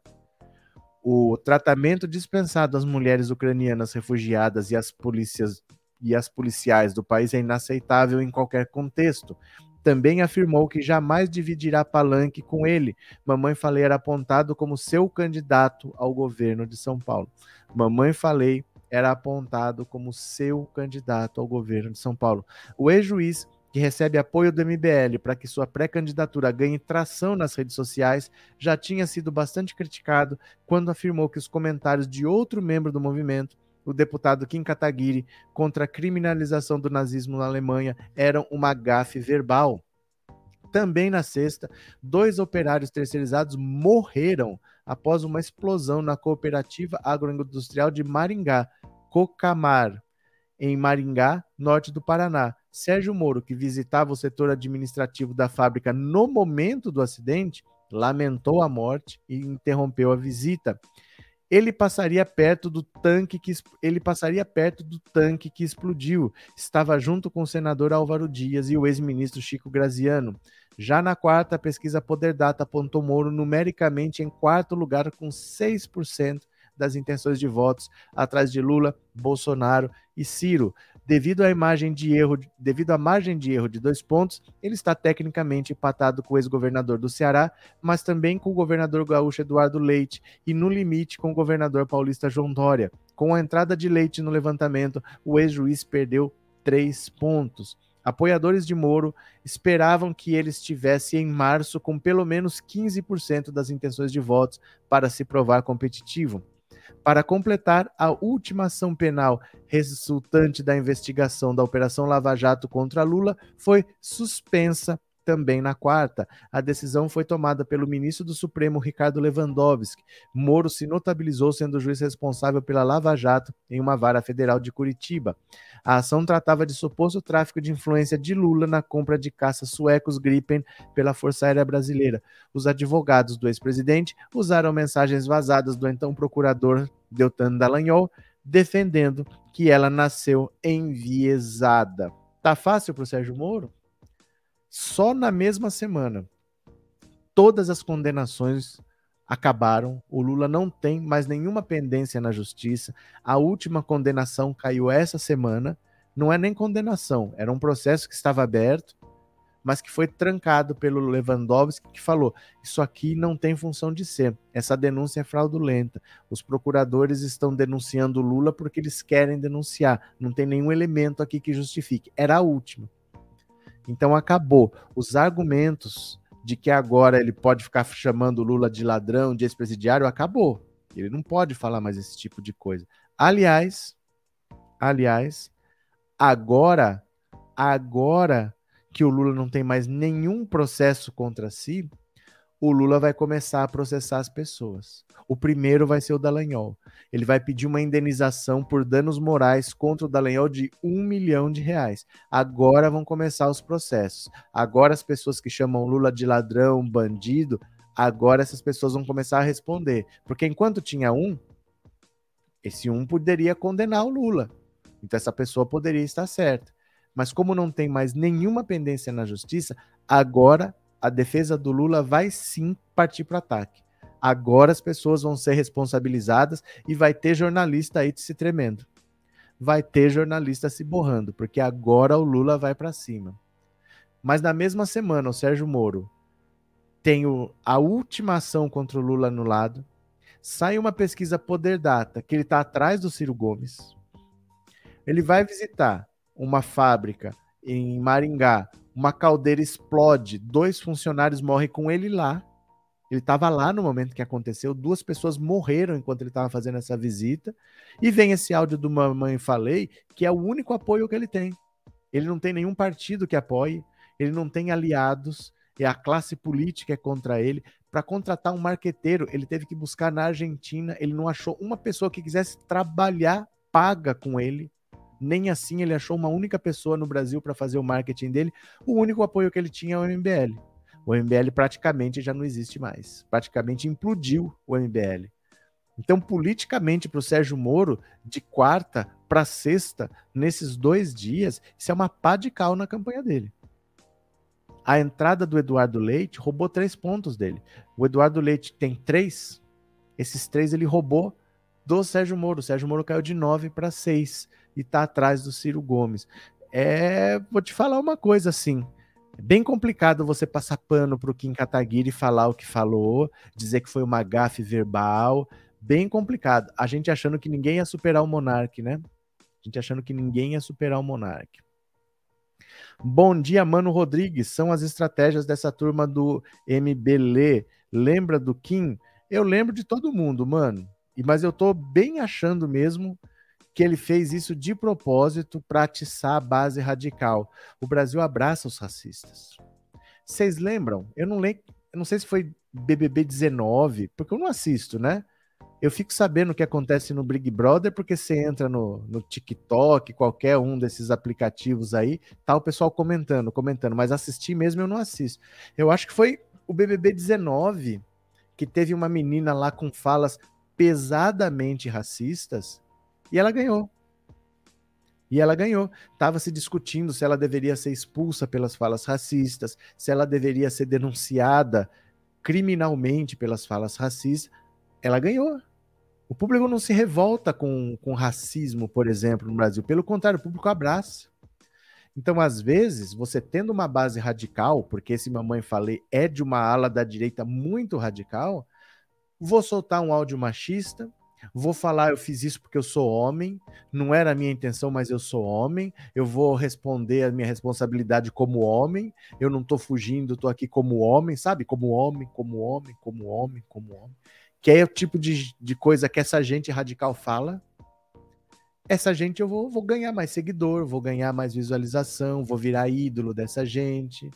O tratamento dispensado às mulheres ucranianas refugiadas e às polícias e às policiais do país é inaceitável em qualquer contexto. Também afirmou que jamais dividirá palanque com ele. Mamãe Falei era apontado como seu candidato ao governo de São Paulo. Mamãe Falei era apontado como seu candidato ao governo de São Paulo. O ex-juiz que recebe apoio do MBL para que sua pré-candidatura ganhe tração nas redes sociais, já tinha sido bastante criticado quando afirmou que os comentários de outro membro do movimento, o deputado Kim Kataguiri, contra a criminalização do nazismo na Alemanha eram uma gafe verbal. Também na sexta, dois operários terceirizados morreram após uma explosão na cooperativa agroindustrial de Maringá, Cocamar, em Maringá, norte do Paraná. Sérgio Moro, que visitava o setor administrativo da fábrica no momento do acidente, lamentou a morte e interrompeu a visita. Ele passaria perto do tanque que ele passaria perto do tanque que explodiu. Estava junto com o senador Álvaro Dias e o ex-ministro Chico Graziano. Já na quarta, a pesquisa Poder Data apontou Moro numericamente em quarto lugar com 6% das intenções de votos, atrás de Lula, Bolsonaro e Ciro devido à imagem de erro, devido à margem de erro de dois pontos, ele está tecnicamente empatado com o ex-governador do Ceará, mas também com o governador gaúcho Eduardo Leite e no limite com o governador paulista João Dória. Com a entrada de Leite no levantamento, o ex-juiz perdeu três pontos. Apoiadores de Moro esperavam que ele estivesse em março com pelo menos 15% das intenções de votos para se provar competitivo para completar a última ação penal resultante da investigação da Operação Lava Jato contra Lula foi suspensa também na quarta. A decisão foi tomada pelo ministro do Supremo, Ricardo Lewandowski. Moro se notabilizou sendo o juiz responsável pela Lava Jato em uma vara federal de Curitiba. A ação tratava de suposto tráfico de influência de Lula na compra de caças suecos Gripen pela Força Aérea Brasileira. Os advogados do ex-presidente usaram mensagens vazadas do então procurador Deltan Dallagnol, defendendo que ela nasceu enviesada. Tá fácil para o Sérgio Moro? Só na mesma semana, todas as condenações acabaram. O Lula não tem mais nenhuma pendência na justiça. A última condenação caiu essa semana. Não é nem condenação, era um processo que estava aberto, mas que foi trancado pelo Lewandowski, que falou: Isso aqui não tem função de ser. Essa denúncia é fraudulenta. Os procuradores estão denunciando o Lula porque eles querem denunciar. Não tem nenhum elemento aqui que justifique. Era a última. Então acabou. Os argumentos de que agora ele pode ficar chamando Lula de ladrão, de ex-presidiário, acabou. Ele não pode falar mais esse tipo de coisa. Aliás, aliás, agora, agora que o Lula não tem mais nenhum processo contra si, o Lula vai começar a processar as pessoas. O primeiro vai ser o Dallagnol. Ele vai pedir uma indenização por danos morais contra o Dallagnol de um milhão de reais. Agora vão começar os processos. Agora as pessoas que chamam Lula de ladrão, bandido, agora essas pessoas vão começar a responder. Porque enquanto tinha um, esse um poderia condenar o Lula. Então essa pessoa poderia estar certa. Mas como não tem mais nenhuma pendência na justiça, agora a defesa do Lula vai sim partir para o ataque. Agora as pessoas vão ser responsabilizadas e vai ter jornalista aí se tremendo. Vai ter jornalista se borrando, porque agora o Lula vai para cima. Mas na mesma semana, o Sérgio Moro tem a última ação contra o Lula anulado. Sai uma pesquisa Poder Data que ele está atrás do Ciro Gomes. Ele vai visitar uma fábrica em Maringá uma caldeira explode, dois funcionários morrem com ele lá. Ele estava lá no momento que aconteceu, duas pessoas morreram enquanto ele estava fazendo essa visita. E vem esse áudio do Mamãe Falei, que é o único apoio que ele tem. Ele não tem nenhum partido que apoie, ele não tem aliados, e a classe política é contra ele. Para contratar um marqueteiro, ele teve que buscar na Argentina, ele não achou uma pessoa que quisesse trabalhar paga com ele nem assim ele achou uma única pessoa no Brasil para fazer o marketing dele. O único apoio que ele tinha é o MBL. O MBL praticamente já não existe mais. Praticamente implodiu o MBL. Então, politicamente, para o Sérgio Moro, de quarta para sexta, nesses dois dias, isso é uma pá de cal na campanha dele. A entrada do Eduardo Leite roubou três pontos dele. O Eduardo Leite tem três, esses três ele roubou do Sérgio Moro. O Sérgio Moro caiu de nove para seis e tá atrás do Ciro Gomes. É, vou te falar uma coisa assim. É bem complicado você passar pano pro Kim Kataguiri falar o que falou, dizer que foi uma gafe verbal. Bem complicado. A gente achando que ninguém ia superar o Monark, né? A gente achando que ninguém ia superar o Monark. Bom dia, Mano Rodrigues. São as estratégias dessa turma do MBL. Lembra do Kim? Eu lembro de todo mundo, mano. Mas eu tô bem achando mesmo que ele fez isso de propósito para atiçar a base radical. O Brasil abraça os racistas. Vocês lembram? Eu não lembro, eu não sei se foi BBB 19, porque eu não assisto, né? Eu fico sabendo o que acontece no Big Brother porque você entra no, no TikTok, qualquer um desses aplicativos aí, tá o pessoal comentando, comentando, mas assistir mesmo eu não assisto. Eu acho que foi o BBB 19 que teve uma menina lá com falas pesadamente racistas e ela ganhou. E ela ganhou. Estava se discutindo se ela deveria ser expulsa pelas falas racistas, se ela deveria ser denunciada criminalmente pelas falas racistas. Ela ganhou. O público não se revolta com, com racismo, por exemplo, no Brasil. Pelo contrário, o público abraça. Então, às vezes, você tendo uma base radical, porque esse mamãe falei é de uma ala da direita muito radical, vou soltar um áudio machista, Vou falar, eu fiz isso porque eu sou homem, não era a minha intenção, mas eu sou homem. Eu vou responder a minha responsabilidade como homem. Eu não estou fugindo, estou aqui como homem, sabe? Como homem, como homem, como homem, como homem. Que é o tipo de, de coisa que essa gente radical fala. Essa gente eu vou, vou ganhar mais seguidor, vou ganhar mais visualização, vou virar ídolo dessa gente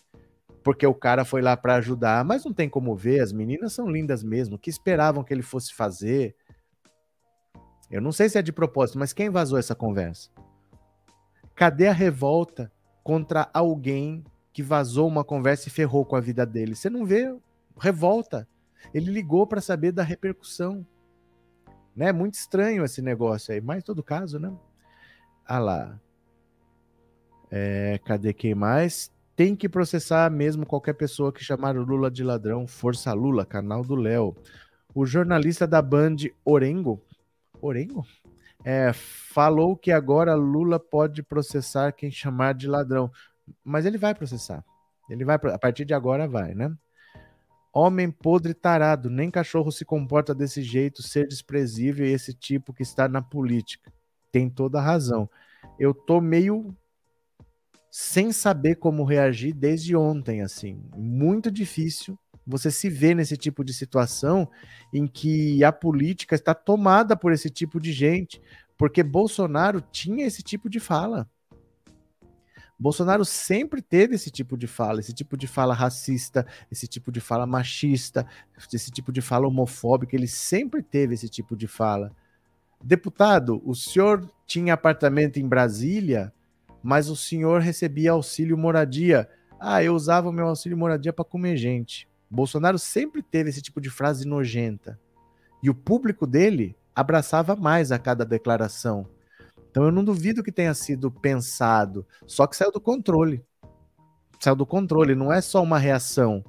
porque o cara foi lá para ajudar, mas não tem como ver, as meninas são lindas mesmo, o que esperavam que ele fosse fazer? Eu não sei se é de propósito, mas quem vazou essa conversa? Cadê a revolta contra alguém que vazou uma conversa e ferrou com a vida dele? Você não vê revolta. Ele ligou para saber da repercussão. Né? Muito estranho esse negócio aí, mas em todo caso, né? Ah lá. É, cadê quem mais? Tem que processar mesmo qualquer pessoa que chamar o Lula de ladrão. Força Lula, canal do Léo. O jornalista da Band Orengo Orengo? É, falou que agora Lula pode processar quem chamar de ladrão. Mas ele vai processar. Ele vai, a partir de agora vai, né? Homem podre tarado, nem cachorro se comporta desse jeito, ser desprezível esse tipo que está na política. Tem toda a razão. Eu tô meio sem saber como reagir desde ontem, assim. Muito difícil você se vê nesse tipo de situação em que a política está tomada por esse tipo de gente, porque Bolsonaro tinha esse tipo de fala. Bolsonaro sempre teve esse tipo de fala, esse tipo de fala racista, esse tipo de fala machista, esse tipo de fala homofóbica, ele sempre teve esse tipo de fala. Deputado, o senhor tinha apartamento em Brasília, mas o senhor recebia auxílio moradia. Ah, eu usava o meu auxílio moradia para comer gente. Bolsonaro sempre teve esse tipo de frase nojenta. E o público dele abraçava mais a cada declaração. Então eu não duvido que tenha sido pensado, só que saiu do controle. Saiu do controle, não é só uma reação.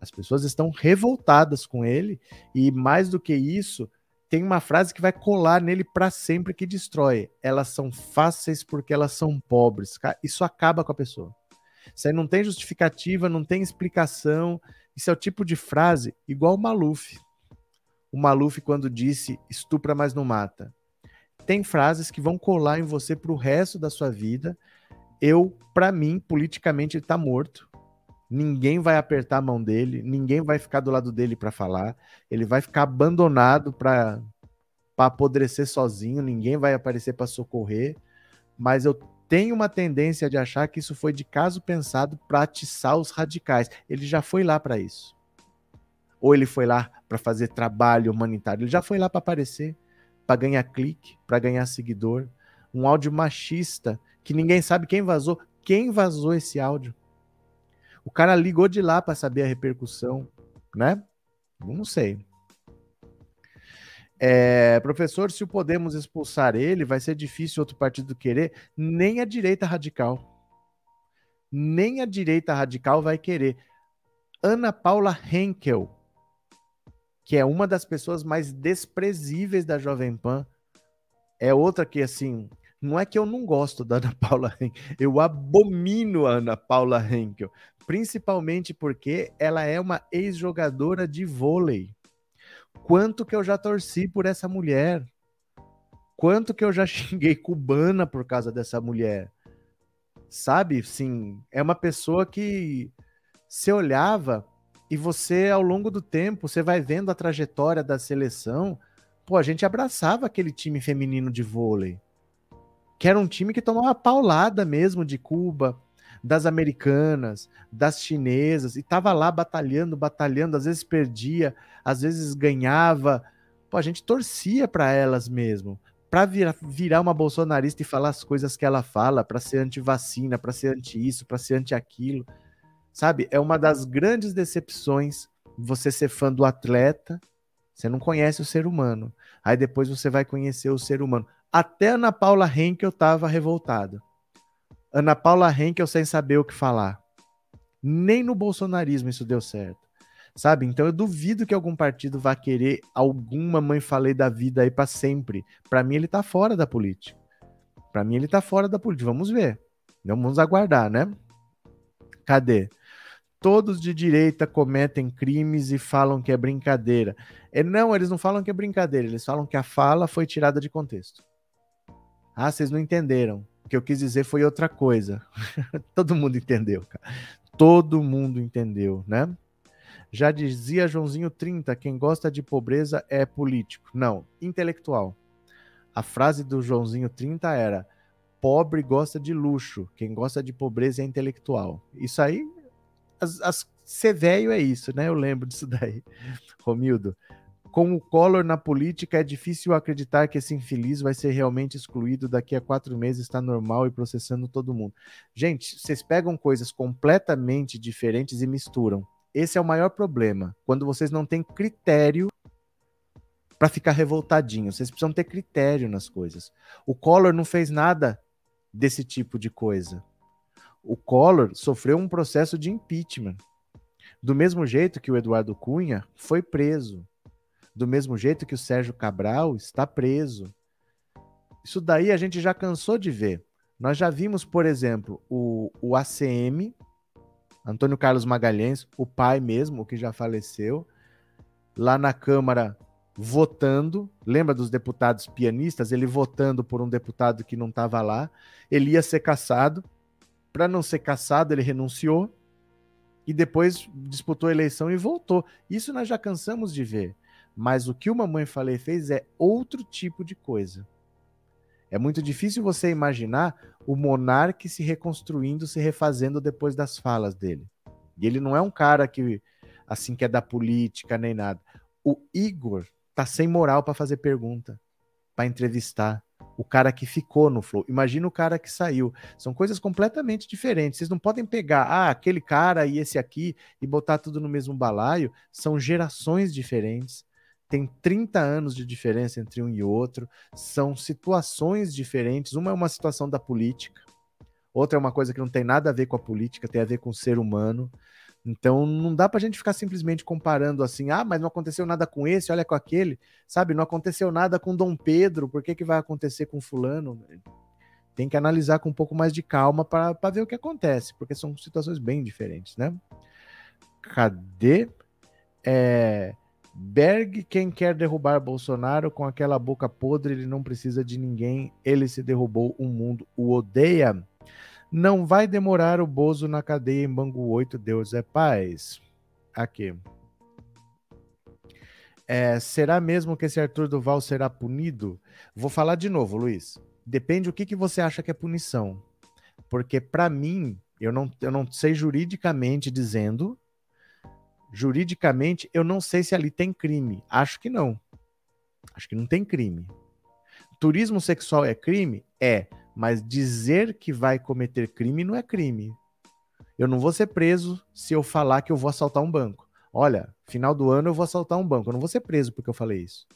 As pessoas estão revoltadas com ele e mais do que isso, tem uma frase que vai colar nele para sempre que destrói. Elas são fáceis porque elas são pobres. Isso acaba com a pessoa. Isso aí não tem justificativa, não tem explicação. Isso é o tipo de frase igual o Maluf. O Maluf, quando disse estupra, mas não mata. Tem frases que vão colar em você para o resto da sua vida. Eu, para mim, politicamente, ele está morto. Ninguém vai apertar a mão dele, ninguém vai ficar do lado dele para falar. Ele vai ficar abandonado para apodrecer sozinho, ninguém vai aparecer para socorrer. Mas eu tenho uma tendência de achar que isso foi de caso pensado para atiçar os radicais. Ele já foi lá para isso. Ou ele foi lá para fazer trabalho humanitário. Ele já foi lá para aparecer, para ganhar clique, para ganhar seguidor. Um áudio machista que ninguém sabe quem vazou. Quem vazou esse áudio? O cara ligou de lá para saber a repercussão, né? Não sei. É, professor, se o Podemos expulsar ele, vai ser difícil outro partido querer. Nem a direita radical. Nem a direita radical vai querer. Ana Paula Henkel, que é uma das pessoas mais desprezíveis da Jovem Pan, é outra que, assim, não é que eu não gosto da Ana (laughs) Paula Henkel, eu abomino a Ana Paula Henkel, principalmente porque ela é uma ex-jogadora de vôlei. Quanto que eu já torci por essa mulher? Quanto que eu já (laughs) xinguei cubana por causa dessa mulher? Sabe, sim, é uma pessoa que você olhava e você, ao longo do tempo, você vai vendo a trajetória da seleção. Pô, a gente abraçava aquele time feminino de vôlei que era um time que tomava paulada mesmo de Cuba, das americanas, das chinesas, e tava lá batalhando, batalhando, às vezes perdia, às vezes ganhava. Pô, a gente torcia para elas mesmo, para virar, virar uma bolsonarista e falar as coisas que ela fala, para ser anti-vacina, para ser anti isso, para ser anti aquilo. Sabe? É uma das grandes decepções você ser fã do atleta, você não conhece o ser humano. Aí depois você vai conhecer o ser humano. Até Ana Paula Henkel estava revoltada. Ana Paula Henkel sem saber o que falar. Nem no bolsonarismo isso deu certo. Sabe? Então eu duvido que algum partido vá querer alguma mãe falei da vida aí para sempre. Para mim ele tá fora da política. Para mim ele tá fora da política. Vamos ver. Vamos aguardar, né? Cadê? Todos de direita cometem crimes e falam que é brincadeira. É, não, eles não falam que é brincadeira, eles falam que a fala foi tirada de contexto. Ah, vocês não entenderam. Que eu quis dizer foi outra coisa. (laughs) Todo mundo entendeu, cara. Todo mundo entendeu, né? Já dizia Joãozinho 30, quem gosta de pobreza é político. Não, intelectual. A frase do Joãozinho 30 era: pobre gosta de luxo, quem gosta de pobreza é intelectual. Isso aí, as, as, ser velho é isso, né? Eu lembro disso daí. Romildo, com o Collor na política, é difícil acreditar que esse infeliz vai ser realmente excluído daqui a quatro meses, está normal e processando todo mundo. Gente, vocês pegam coisas completamente diferentes e misturam. Esse é o maior problema. Quando vocês não têm critério para ficar revoltadinho. Vocês precisam ter critério nas coisas. O Collor não fez nada desse tipo de coisa. O Collor sofreu um processo de impeachment. Do mesmo jeito que o Eduardo Cunha foi preso do mesmo jeito que o Sérgio Cabral está preso. Isso daí a gente já cansou de ver. Nós já vimos, por exemplo, o, o ACM, Antônio Carlos Magalhães, o pai mesmo, que já faleceu, lá na Câmara votando. Lembra dos deputados pianistas? Ele votando por um deputado que não estava lá. Ele ia ser caçado. Para não ser caçado, ele renunciou e depois disputou a eleição e voltou. Isso nós já cansamos de ver. Mas o que o Mamãe Falei fez é outro tipo de coisa. É muito difícil você imaginar o monarca se reconstruindo, se refazendo depois das falas dele. E ele não é um cara que assim que é da política nem nada. O Igor tá sem moral para fazer pergunta, para entrevistar o cara que ficou no flow. Imagina o cara que saiu. São coisas completamente diferentes. Vocês não podem pegar ah, aquele cara e esse aqui e botar tudo no mesmo balaio. São gerações diferentes. Tem 30 anos de diferença entre um e outro. São situações diferentes. Uma é uma situação da política, outra é uma coisa que não tem nada a ver com a política, tem a ver com o ser humano. Então não dá pra gente ficar simplesmente comparando assim, ah, mas não aconteceu nada com esse, olha com aquele, sabe? Não aconteceu nada com Dom Pedro, por que, que vai acontecer com fulano? Tem que analisar com um pouco mais de calma para ver o que acontece, porque são situações bem diferentes, né? Cadê? É, Berg, quem quer derrubar Bolsonaro com aquela boca podre, ele não precisa de ninguém, ele se derrubou, o mundo o odeia. Não vai demorar o Bozo na cadeia em Bangu 8, Deus é paz. Aqui. É, será mesmo que esse Arthur Duval será punido? Vou falar de novo, Luiz. Depende o que, que você acha que é punição. Porque, para mim, eu não, eu não sei juridicamente dizendo. Juridicamente, eu não sei se ali tem crime. Acho que não. Acho que não tem crime. Turismo sexual é crime? É. Mas dizer que vai cometer crime não é crime. Eu não vou ser preso se eu falar que eu vou assaltar um banco. Olha, final do ano eu vou assaltar um banco. Eu não vou ser preso porque eu falei isso.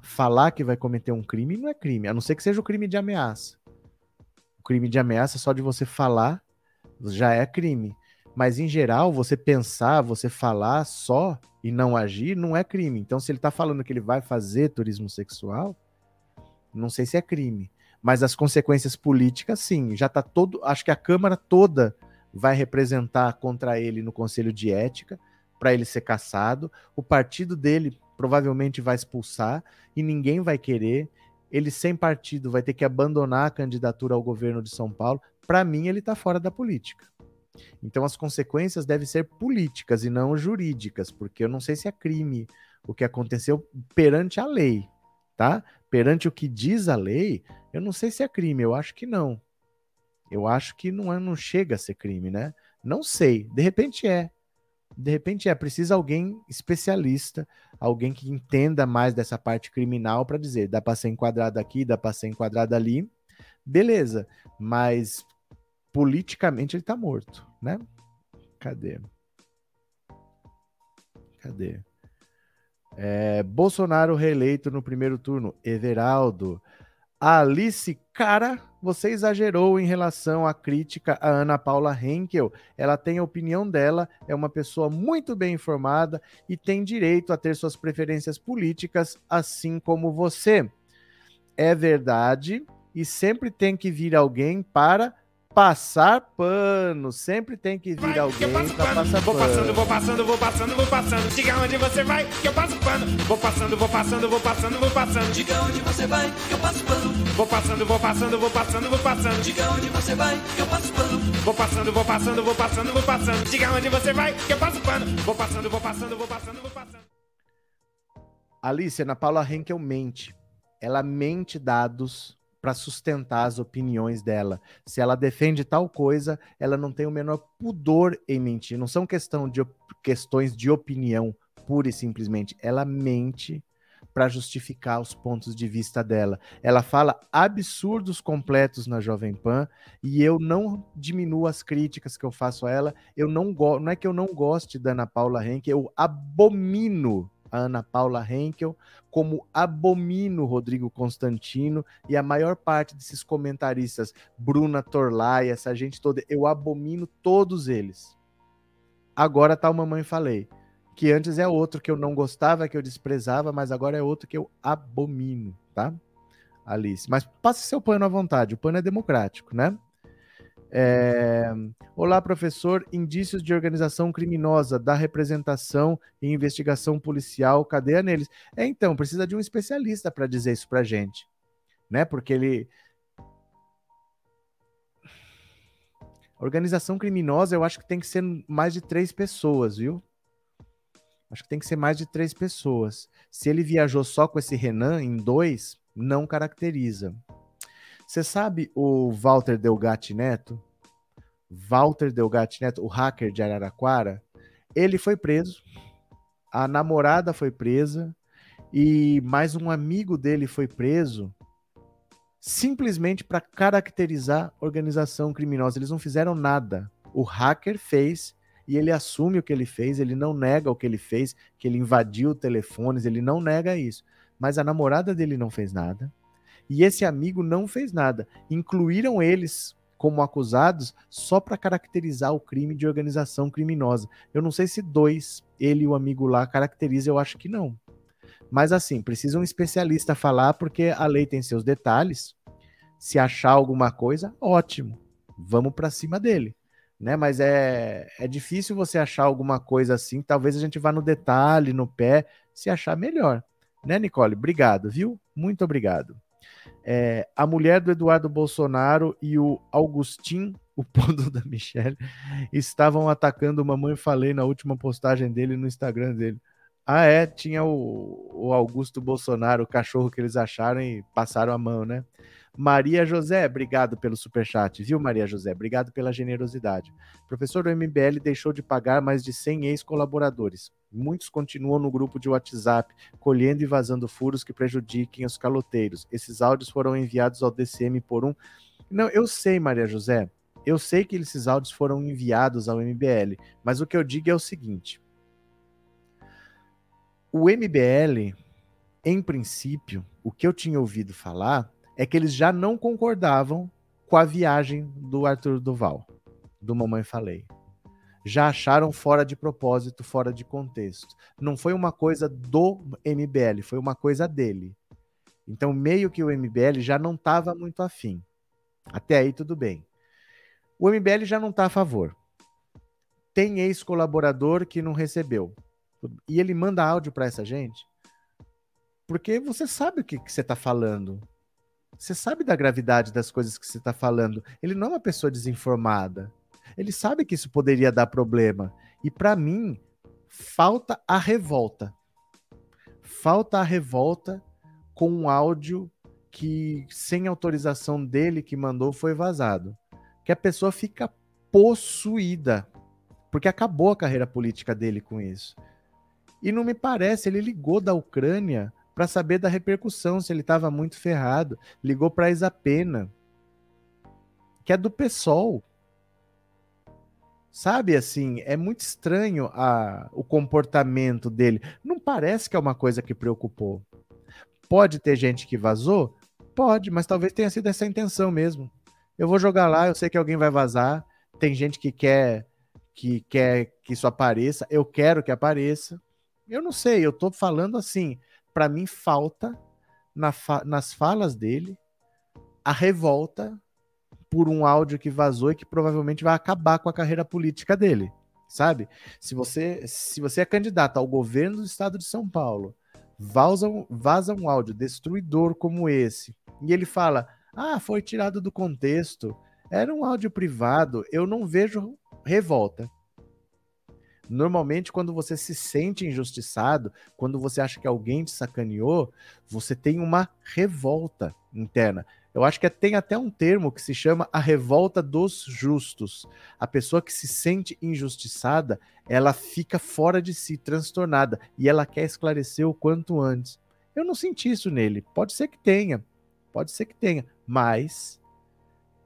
Falar que vai cometer um crime não é crime, a não ser que seja o crime de ameaça. O crime de ameaça, só de você falar, já é crime. Mas em geral, você pensar, você falar só e não agir não é crime. Então, se ele está falando que ele vai fazer turismo sexual, não sei se é crime. Mas as consequências políticas, sim, já está todo. Acho que a Câmara toda vai representar contra ele no Conselho de Ética para ele ser caçado. O partido dele provavelmente vai expulsar e ninguém vai querer. Ele sem partido vai ter que abandonar a candidatura ao governo de São Paulo. Para mim, ele está fora da política. Então as consequências devem ser políticas e não jurídicas, porque eu não sei se é crime o que aconteceu perante a lei, tá? Perante o que diz a lei, eu não sei se é crime, eu acho que não. Eu acho que não, é, não chega a ser crime, né? Não sei. De repente é. De repente é. Precisa alguém especialista, alguém que entenda mais dessa parte criminal para dizer: dá para ser enquadrado aqui, dá para ser enquadrado ali. Beleza. Mas politicamente ele tá morto, né? Cadê? Cadê? É, Bolsonaro reeleito no primeiro turno. Everaldo. Alice, cara, você exagerou em relação à crítica a Ana Paula Henkel. Ela tem a opinião dela, é uma pessoa muito bem informada e tem direito a ter suas preferências políticas, assim como você. É verdade, e sempre tem que vir alguém para passar pano. Sempre tem que vir vai, alguém pra pano. passar vou pano. Passando, vou passando, vou passando, vou passando. Diga onde você vai, que eu passo pano. Vou passando, vou passando, vou passando, vou passando. Diga onde você vai, que eu passo pano. Vou passando, vou passando, vou passando, vou passando. Diga onde você vai, que eu passo pano. Vou passando, vou passando, vou passando, vou passando. Diga onde você vai, que eu passo pano. Vou passando, vou passando, vou passando, vou passando. Alice, Ana Paula Henkel mente. Ela mente dados para sustentar as opiniões dela. Se ela defende tal coisa, ela não tem o menor pudor em mentir. Não são questão de, questões de opinião, pura e simplesmente. Ela mente para justificar os pontos de vista dela. Ela fala absurdos completos na Jovem Pan e eu não diminuo as críticas que eu faço a ela. Eu não gosto, não é que eu não goste da Ana Paula Henke, eu abomino a Ana Paula Henkel, como abomino Rodrigo Constantino e a maior parte desses comentaristas, Bruna Torlai, essa gente toda, eu abomino todos eles. Agora tá o Mamãe Falei, que antes é outro que eu não gostava, que eu desprezava, mas agora é outro que eu abomino, tá? Alice. Mas passe seu pano à vontade, o pano é democrático, né? É... Olá, professor. Indícios de organização criminosa da representação e investigação policial, cadeia neles. É, então, precisa de um especialista para dizer isso para gente, né? Porque ele. Organização criminosa, eu acho que tem que ser mais de três pessoas, viu? Acho que tem que ser mais de três pessoas. Se ele viajou só com esse Renan em dois, não caracteriza. Você sabe o Walter Delgatti Neto? Walter Delgatti Neto, o hacker de Araraquara, ele foi preso, a namorada foi presa e mais um amigo dele foi preso simplesmente para caracterizar organização criminosa. Eles não fizeram nada. O hacker fez e ele assume o que ele fez, ele não nega o que ele fez, que ele invadiu telefones, ele não nega isso. Mas a namorada dele não fez nada e esse amigo não fez nada. Incluíram eles como acusados só para caracterizar o crime de organização criminosa. Eu não sei se dois, ele e o amigo lá, caracteriza, eu acho que não. Mas assim, precisa um especialista falar, porque a lei tem seus detalhes. Se achar alguma coisa, ótimo. Vamos para cima dele. Né? Mas é, é difícil você achar alguma coisa assim. Talvez a gente vá no detalhe, no pé, se achar melhor. Né, Nicole? Obrigado, viu? Muito obrigado. É, a mulher do Eduardo Bolsonaro e o Augustin, o (laughs) pondo da Michelle, estavam atacando o Mamãe Falei na última postagem dele no Instagram dele. Ah, é, tinha o, o Augusto Bolsonaro, o cachorro que eles acharam e passaram a mão, né? Maria José, obrigado pelo superchat, viu, Maria José? Obrigado pela generosidade. Professor, o MBL deixou de pagar mais de 100 ex-colaboradores. Muitos continuam no grupo de WhatsApp, colhendo e vazando furos que prejudiquem os caloteiros. Esses áudios foram enviados ao DCM por um. Não, eu sei, Maria José. Eu sei que esses áudios foram enviados ao MBL, mas o que eu digo é o seguinte: o MBL, em princípio, o que eu tinha ouvido falar é que eles já não concordavam com a viagem do Arthur Duval, do Mamãe Falei. Já acharam fora de propósito, fora de contexto. Não foi uma coisa do MBL, foi uma coisa dele. Então, meio que o MBL já não estava muito afim. Até aí, tudo bem. O MBL já não está a favor. Tem ex-colaborador que não recebeu. E ele manda áudio para essa gente. Porque você sabe o que, que você está falando. Você sabe da gravidade das coisas que você está falando. Ele não é uma pessoa desinformada. Ele sabe que isso poderia dar problema. E para mim, falta a revolta. Falta a revolta com um áudio que, sem autorização dele que mandou, foi vazado. Que a pessoa fica possuída. Porque acabou a carreira política dele com isso. E não me parece, ele ligou da Ucrânia para saber da repercussão, se ele estava muito ferrado. Ligou para a Isapena, que é do PSOL. Sabe assim, é muito estranho a, o comportamento dele. Não parece que é uma coisa que preocupou. Pode ter gente que vazou? Pode, mas talvez tenha sido essa a intenção mesmo. Eu vou jogar lá, eu sei que alguém vai vazar. Tem gente que quer que quer que isso apareça, eu quero que apareça. Eu não sei, eu tô falando assim, para mim falta na fa nas falas dele a revolta por um áudio que vazou e que provavelmente vai acabar com a carreira política dele, sabe? Se você se você é candidato ao governo do estado de São Paulo, vaza, vaza um áudio destruidor como esse, e ele fala: "Ah, foi tirado do contexto, era um áudio privado", eu não vejo revolta. Normalmente, quando você se sente injustiçado, quando você acha que alguém te sacaneou, você tem uma revolta interna. Eu acho que tem até um termo que se chama a revolta dos justos. A pessoa que se sente injustiçada, ela fica fora de si, transtornada, e ela quer esclarecer o quanto antes. Eu não senti isso nele. Pode ser que tenha, pode ser que tenha, mas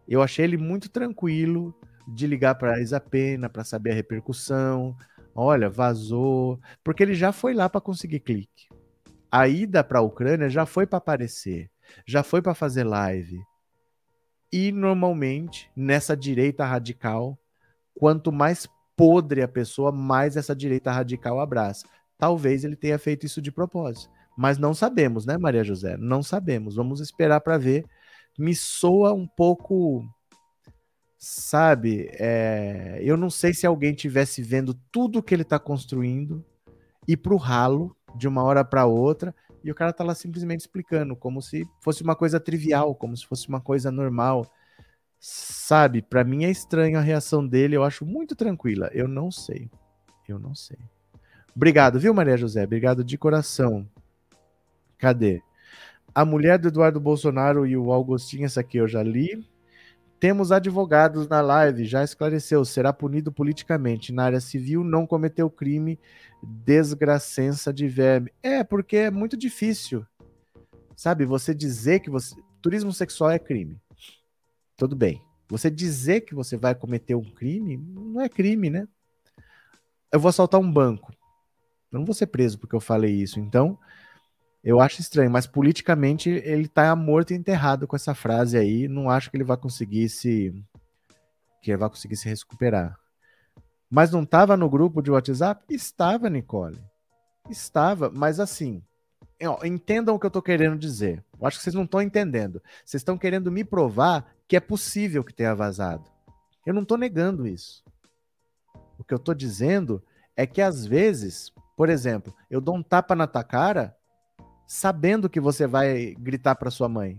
eu achei ele muito tranquilo, de ligar para a Isa Pena para saber a repercussão. Olha, vazou, porque ele já foi lá para conseguir clique. A ida para a Ucrânia já foi para aparecer, já foi para fazer live. E normalmente, nessa direita radical, quanto mais podre a pessoa, mais essa direita radical abraça. Talvez ele tenha feito isso de propósito. Mas não sabemos, né, Maria José? Não sabemos. Vamos esperar para ver. Me soa um pouco sabe? É, eu não sei se alguém tivesse vendo tudo que ele está construindo e para o ralo de uma hora para outra e o cara tá lá simplesmente explicando como se fosse uma coisa trivial, como se fosse uma coisa normal. Sabe? Para mim é estranho a reação dele, eu acho muito tranquila. Eu não sei. Eu não sei. Obrigado, viu, Maria José? Obrigado de coração. Cadê? A mulher do Eduardo Bolsonaro e o Augustinho, essa aqui eu já li. Temos advogados na live, já esclareceu, será punido politicamente. Na área civil, não cometeu crime, desgracença de verme. É, porque é muito difícil, sabe? Você dizer que você. Turismo sexual é crime. Tudo bem. Você dizer que você vai cometer um crime, não é crime, né? Eu vou assaltar um banco. Eu não vou ser preso porque eu falei isso. Então, eu acho estranho, mas politicamente ele está morto e enterrado com essa frase aí. Não acho que ele vai conseguir se que ele vai conseguir se recuperar. Mas não estava no grupo de WhatsApp? Estava, Nicole. Estava, mas assim, entendam o que eu estou querendo dizer. Eu acho que vocês não estão entendendo. Vocês estão querendo me provar que é possível que tenha vazado. Eu não estou negando isso. O que eu estou dizendo é que às vezes, por exemplo, eu dou um tapa na tua cara sabendo que você vai gritar para sua mãe.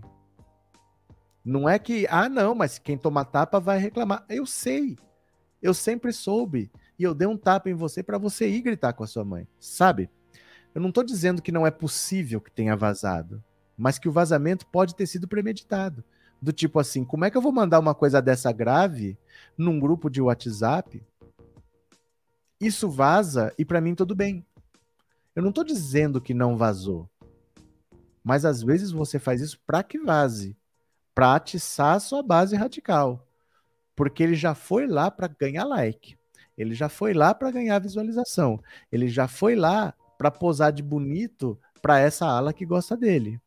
Não é que, ah, não, mas quem toma tapa vai reclamar. Eu sei. Eu sempre soube. E eu dei um tapa em você para você ir gritar com a sua mãe. Sabe? Eu não estou dizendo que não é possível que tenha vazado, mas que o vazamento pode ter sido premeditado. Do tipo assim, como é que eu vou mandar uma coisa dessa grave num grupo de WhatsApp? Isso vaza e para mim tudo bem. Eu não estou dizendo que não vazou. Mas às vezes você faz isso para que vaze, para atiçar a sua base radical. Porque ele já foi lá para ganhar like. Ele já foi lá para ganhar visualização. Ele já foi lá para posar de bonito para essa ala que gosta dele.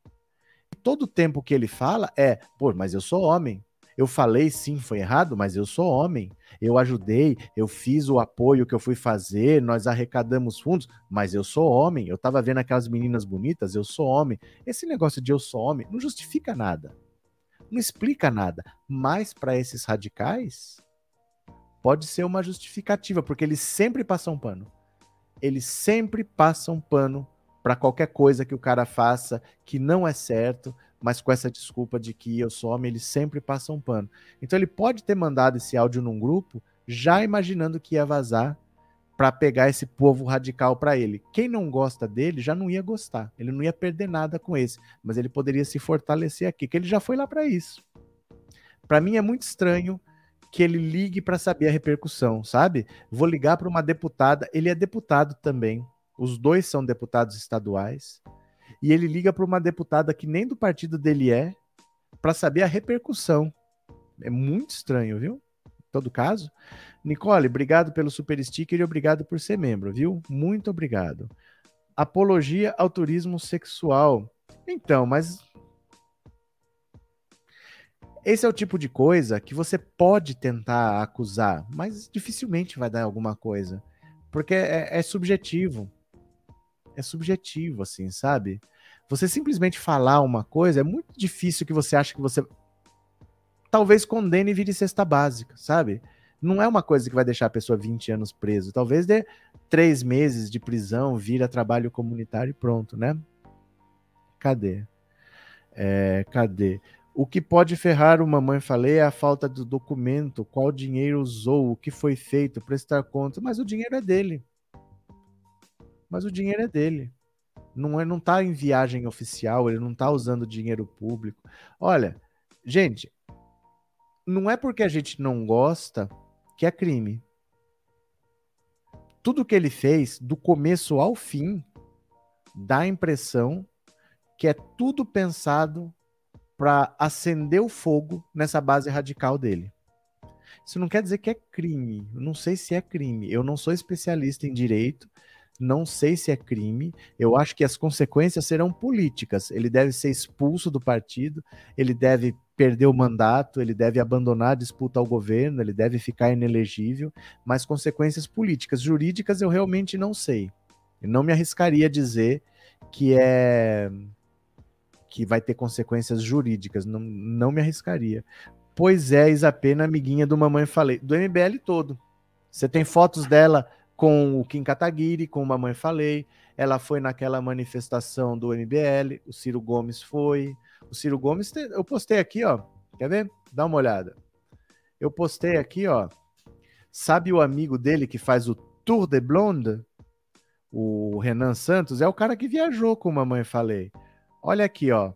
E todo tempo que ele fala é, pô, mas eu sou homem. Eu falei sim, foi errado, mas eu sou homem. Eu ajudei, eu fiz o apoio que eu fui fazer, nós arrecadamos fundos, mas eu sou homem. Eu tava vendo aquelas meninas bonitas, eu sou homem. Esse negócio de eu sou homem não justifica nada. Não explica nada. Mas para esses radicais, pode ser uma justificativa, porque eles sempre passam pano. Eles sempre passam pano para qualquer coisa que o cara faça que não é certo, mas com essa desculpa de que eu sou homem, ele sempre passa um pano. Então ele pode ter mandado esse áudio num grupo já imaginando que ia vazar para pegar esse povo radical para ele. Quem não gosta dele já não ia gostar, ele não ia perder nada com esse, mas ele poderia se fortalecer aqui, que ele já foi lá para isso. Para mim é muito estranho que ele ligue para saber a repercussão, sabe? Vou ligar para uma deputada, ele é deputado também. Os dois são deputados estaduais e ele liga para uma deputada que nem do partido dele é, para saber a repercussão. É muito estranho, viu? Em todo caso. Nicole, obrigado pelo super sticker e obrigado por ser membro, viu? Muito obrigado. Apologia ao turismo sexual. Então, mas esse é o tipo de coisa que você pode tentar acusar, mas dificilmente vai dar alguma coisa. Porque é, é subjetivo. É subjetivo, assim, sabe? Você simplesmente falar uma coisa é muito difícil que você acha que você talvez condene e vire cesta básica, sabe? Não é uma coisa que vai deixar a pessoa 20 anos preso. Talvez dê três meses de prisão, vira trabalho comunitário e pronto, né? Cadê? É, cadê? O que pode ferrar o mamãe falei é a falta do documento, qual dinheiro usou, o que foi feito, prestar conta, mas o dinheiro é dele. Mas o dinheiro é dele não, é, não tá em viagem oficial, ele não tá usando dinheiro público. Olha, gente, não é porque a gente não gosta que é crime. Tudo que ele fez, do começo ao fim, dá a impressão que é tudo pensado para acender o fogo nessa base radical dele. Isso não quer dizer que é crime. Eu não sei se é crime. Eu não sou especialista em direito. Não sei se é crime. Eu acho que as consequências serão políticas. Ele deve ser expulso do partido, ele deve perder o mandato, ele deve abandonar a disputa ao governo, ele deve ficar inelegível, mas consequências políticas, jurídicas eu realmente não sei. Eu não me arriscaria a dizer que é que vai ter consequências jurídicas, não, não me arriscaria. Pois é, Isapena, amiguinha do Mamãe Falei, do MBL todo. Você tem fotos dela com o Kim Kataguiri, com Mamãe Falei. Ela foi naquela manifestação do MBL, o Ciro Gomes foi. O Ciro Gomes, eu postei aqui, ó. Quer ver? Dá uma olhada. Eu postei aqui, ó. Sabe o amigo dele que faz o Tour de Blonde? O Renan Santos é o cara que viajou com Mamãe Falei. Olha aqui, ó.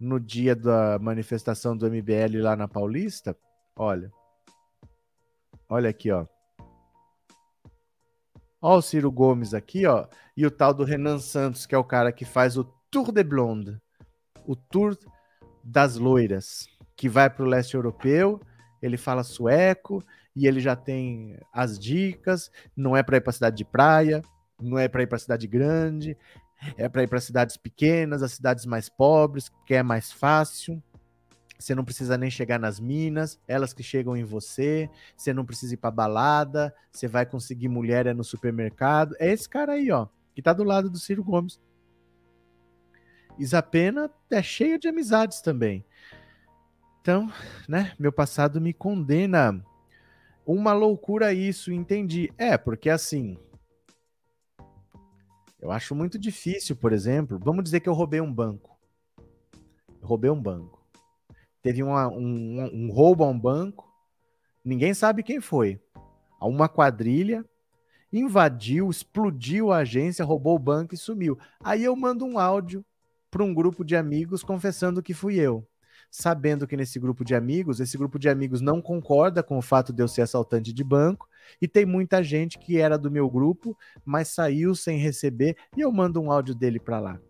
no dia da manifestação do MBL lá na Paulista, olha. Olha aqui, ó. Ó o Ciro Gomes aqui, ó, e o tal do Renan Santos, que é o cara que faz o Tour de Blonde, o Tour das loiras, que vai para o leste europeu, ele fala sueco e ele já tem as dicas, não é para ir para cidade de praia, não é para ir para cidade grande, é para ir para cidades pequenas, as cidades mais pobres, que é mais fácil. Você não precisa nem chegar nas minas, elas que chegam em você. Você não precisa ir para balada, você vai conseguir mulher é no supermercado. É esse cara aí, ó, que tá do lado do Ciro Gomes. Isapena é cheia de amizades também. Então, né, meu passado me condena. Uma loucura isso, entendi. É, porque assim, eu acho muito difícil, por exemplo, vamos dizer que eu roubei um banco. Eu roubei um banco. Teve uma, um, um roubo a um banco, ninguém sabe quem foi. Uma quadrilha invadiu, explodiu a agência, roubou o banco e sumiu. Aí eu mando um áudio para um grupo de amigos confessando que fui eu. Sabendo que nesse grupo de amigos, esse grupo de amigos não concorda com o fato de eu ser assaltante de banco, e tem muita gente que era do meu grupo, mas saiu sem receber e eu mando um áudio dele para lá.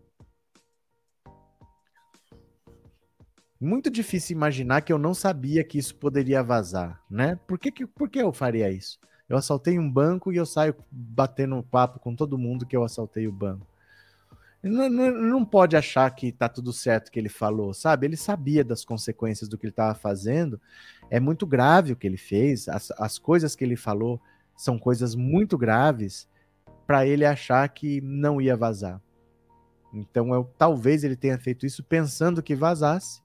Muito difícil imaginar que eu não sabia que isso poderia vazar, né? Por que, que, por que eu faria isso? Eu assaltei um banco e eu saio batendo papo com todo mundo que eu assaltei o banco. Não, não, não, pode achar que tá tudo certo que ele falou, sabe? Ele sabia das consequências do que ele estava fazendo. É muito grave o que ele fez. As, as coisas que ele falou são coisas muito graves para ele achar que não ia vazar. Então, eu, talvez ele tenha feito isso pensando que vazasse.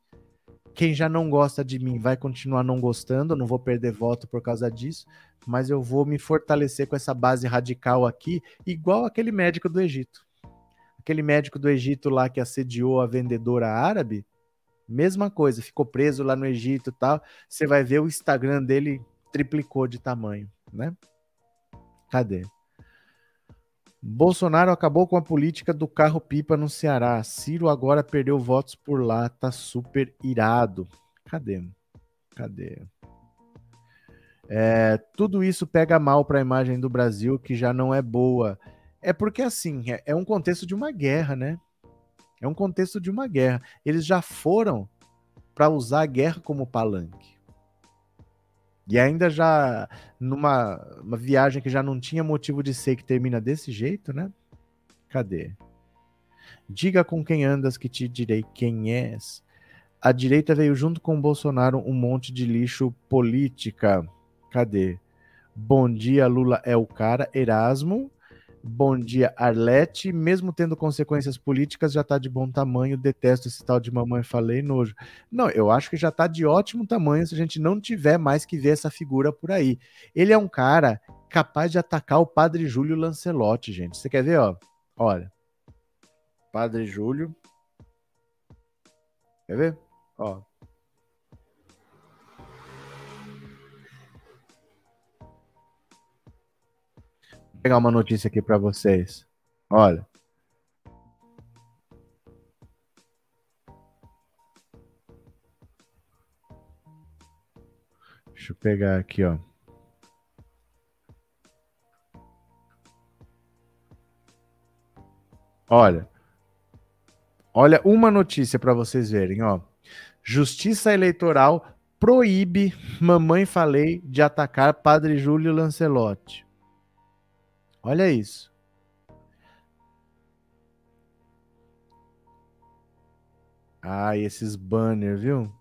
Quem já não gosta de mim vai continuar não gostando, eu não vou perder voto por causa disso, mas eu vou me fortalecer com essa base radical aqui, igual aquele médico do Egito aquele médico do Egito lá que assediou a vendedora árabe, mesma coisa, ficou preso lá no Egito e tal. Você vai ver o Instagram dele triplicou de tamanho, né? Cadê? Bolsonaro acabou com a política do carro-pipa no Ceará. Ciro agora perdeu votos por lá, tá super irado. Cadê? Cadê? É, tudo isso pega mal para a imagem do Brasil, que já não é boa. É porque, assim, é, é um contexto de uma guerra, né? É um contexto de uma guerra. Eles já foram para usar a guerra como palanque. E ainda já numa uma viagem que já não tinha motivo de ser, que termina desse jeito, né? Cadê? Diga com quem andas que te direi quem és. A direita veio junto com o Bolsonaro um monte de lixo política. Cadê? Bom dia, Lula é o cara. Erasmo. Bom dia, Arlete. Mesmo tendo consequências políticas, já tá de bom tamanho. Detesto esse tal de mamãe falei, nojo. Não, eu acho que já tá de ótimo tamanho se a gente não tiver mais que ver essa figura por aí. Ele é um cara capaz de atacar o padre Júlio Lancelotti, gente. Você quer ver, ó? Olha. Padre Júlio. Quer ver? Ó. pegar uma notícia aqui para vocês. Olha. Deixa eu pegar aqui, ó. Olha. Olha uma notícia para vocês verem, ó. Justiça Eleitoral proíbe Mamãe Falei de atacar Padre Júlio Lancelotti. Olha isso. Ah, esses banners, viu?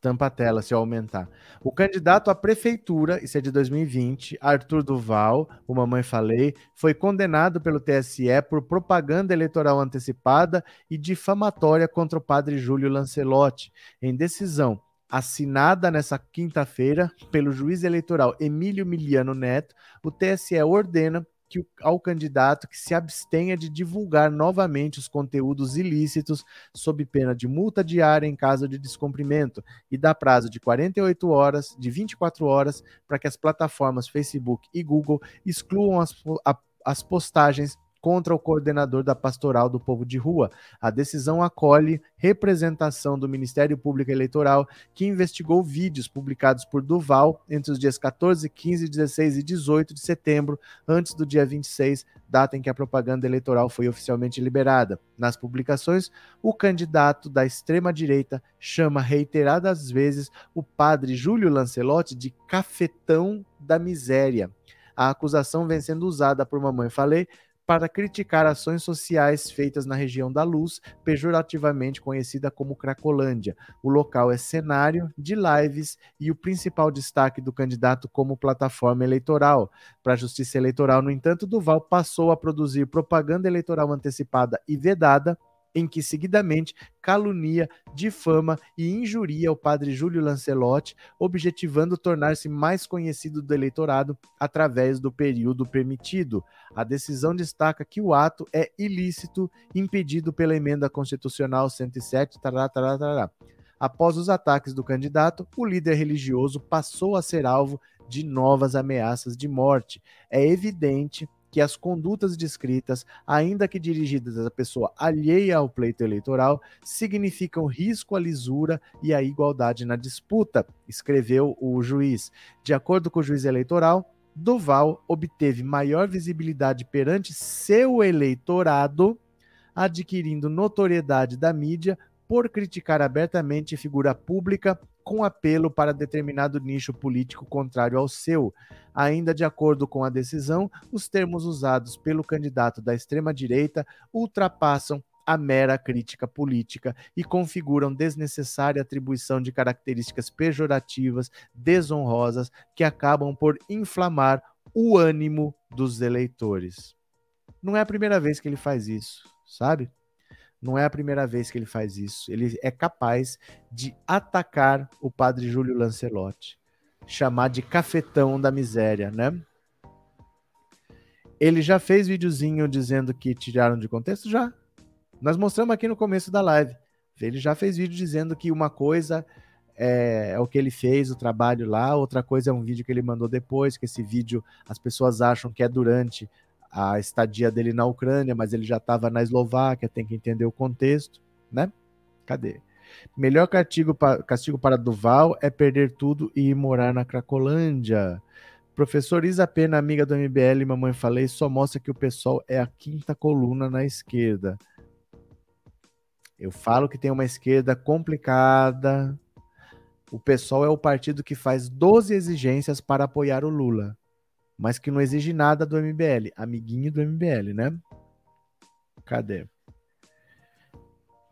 Tampa a tela se eu aumentar. O candidato à prefeitura, isso é de 2020, Arthur Duval, o mamãe falei, foi condenado pelo TSE por propaganda eleitoral antecipada e difamatória contra o padre Júlio Lancelotti, em decisão assinada nessa quinta-feira pelo juiz eleitoral Emílio Miliano Neto, o TSE ordena que ao candidato que se abstenha de divulgar novamente os conteúdos ilícitos sob pena de multa diária em caso de descumprimento e dá prazo de 48 horas, de 24 horas, para que as plataformas Facebook e Google excluam as, a, as postagens contra o coordenador da Pastoral do Povo de Rua. A decisão acolhe representação do Ministério Público Eleitoral, que investigou vídeos publicados por Duval entre os dias 14, 15, 16 e 18 de setembro, antes do dia 26, data em que a propaganda eleitoral foi oficialmente liberada. Nas publicações, o candidato da extrema-direita chama reiteradas vezes o padre Júlio Lancelotti de cafetão da miséria. A acusação vem sendo usada por Mamãe Falei para criticar ações sociais feitas na região da Luz, pejorativamente conhecida como Cracolândia. O local é cenário de lives e o principal destaque do candidato como plataforma eleitoral. Para a Justiça Eleitoral, no entanto, Duval passou a produzir propaganda eleitoral antecipada e vedada em que seguidamente calunia, difama e injuria o padre Júlio Lancelotti, objetivando tornar-se mais conhecido do eleitorado através do período permitido. A decisão destaca que o ato é ilícito, impedido pela emenda constitucional 107. Tará, tará, tará. Após os ataques do candidato, o líder religioso passou a ser alvo de novas ameaças de morte. É evidente as condutas descritas, ainda que dirigidas à pessoa alheia ao pleito eleitoral, significam risco à lisura e à igualdade na disputa, escreveu o juiz. De acordo com o juiz eleitoral, Duval obteve maior visibilidade perante seu eleitorado, adquirindo notoriedade da mídia por criticar abertamente figura pública com apelo para determinado nicho político contrário ao seu. Ainda de acordo com a decisão, os termos usados pelo candidato da extrema-direita ultrapassam a mera crítica política e configuram desnecessária atribuição de características pejorativas, desonrosas, que acabam por inflamar o ânimo dos eleitores. Não é a primeira vez que ele faz isso, sabe? Não é a primeira vez que ele faz isso. Ele é capaz de atacar o padre Júlio Lancelotti, chamar de cafetão da miséria, né? Ele já fez videozinho dizendo que tiraram de contexto? Já. Nós mostramos aqui no começo da live. Ele já fez vídeo dizendo que uma coisa é, é, o que ele fez, o trabalho lá, outra coisa é um vídeo que ele mandou depois, que esse vídeo as pessoas acham que é durante a estadia dele na Ucrânia, mas ele já estava na Eslováquia, tem que entender o contexto, né? Cadê? Melhor castigo, para, castigo para Duval é perder tudo e ir morar na Cracolândia. Professor Isa Pena, amiga do MBL, mamãe falei, só mostra que o pessoal é a quinta coluna na esquerda. Eu falo que tem uma esquerda complicada. O pessoal é o partido que faz 12 exigências para apoiar o Lula mas que não exige nada do MBL. Amiguinho do MBL, né? Cadê?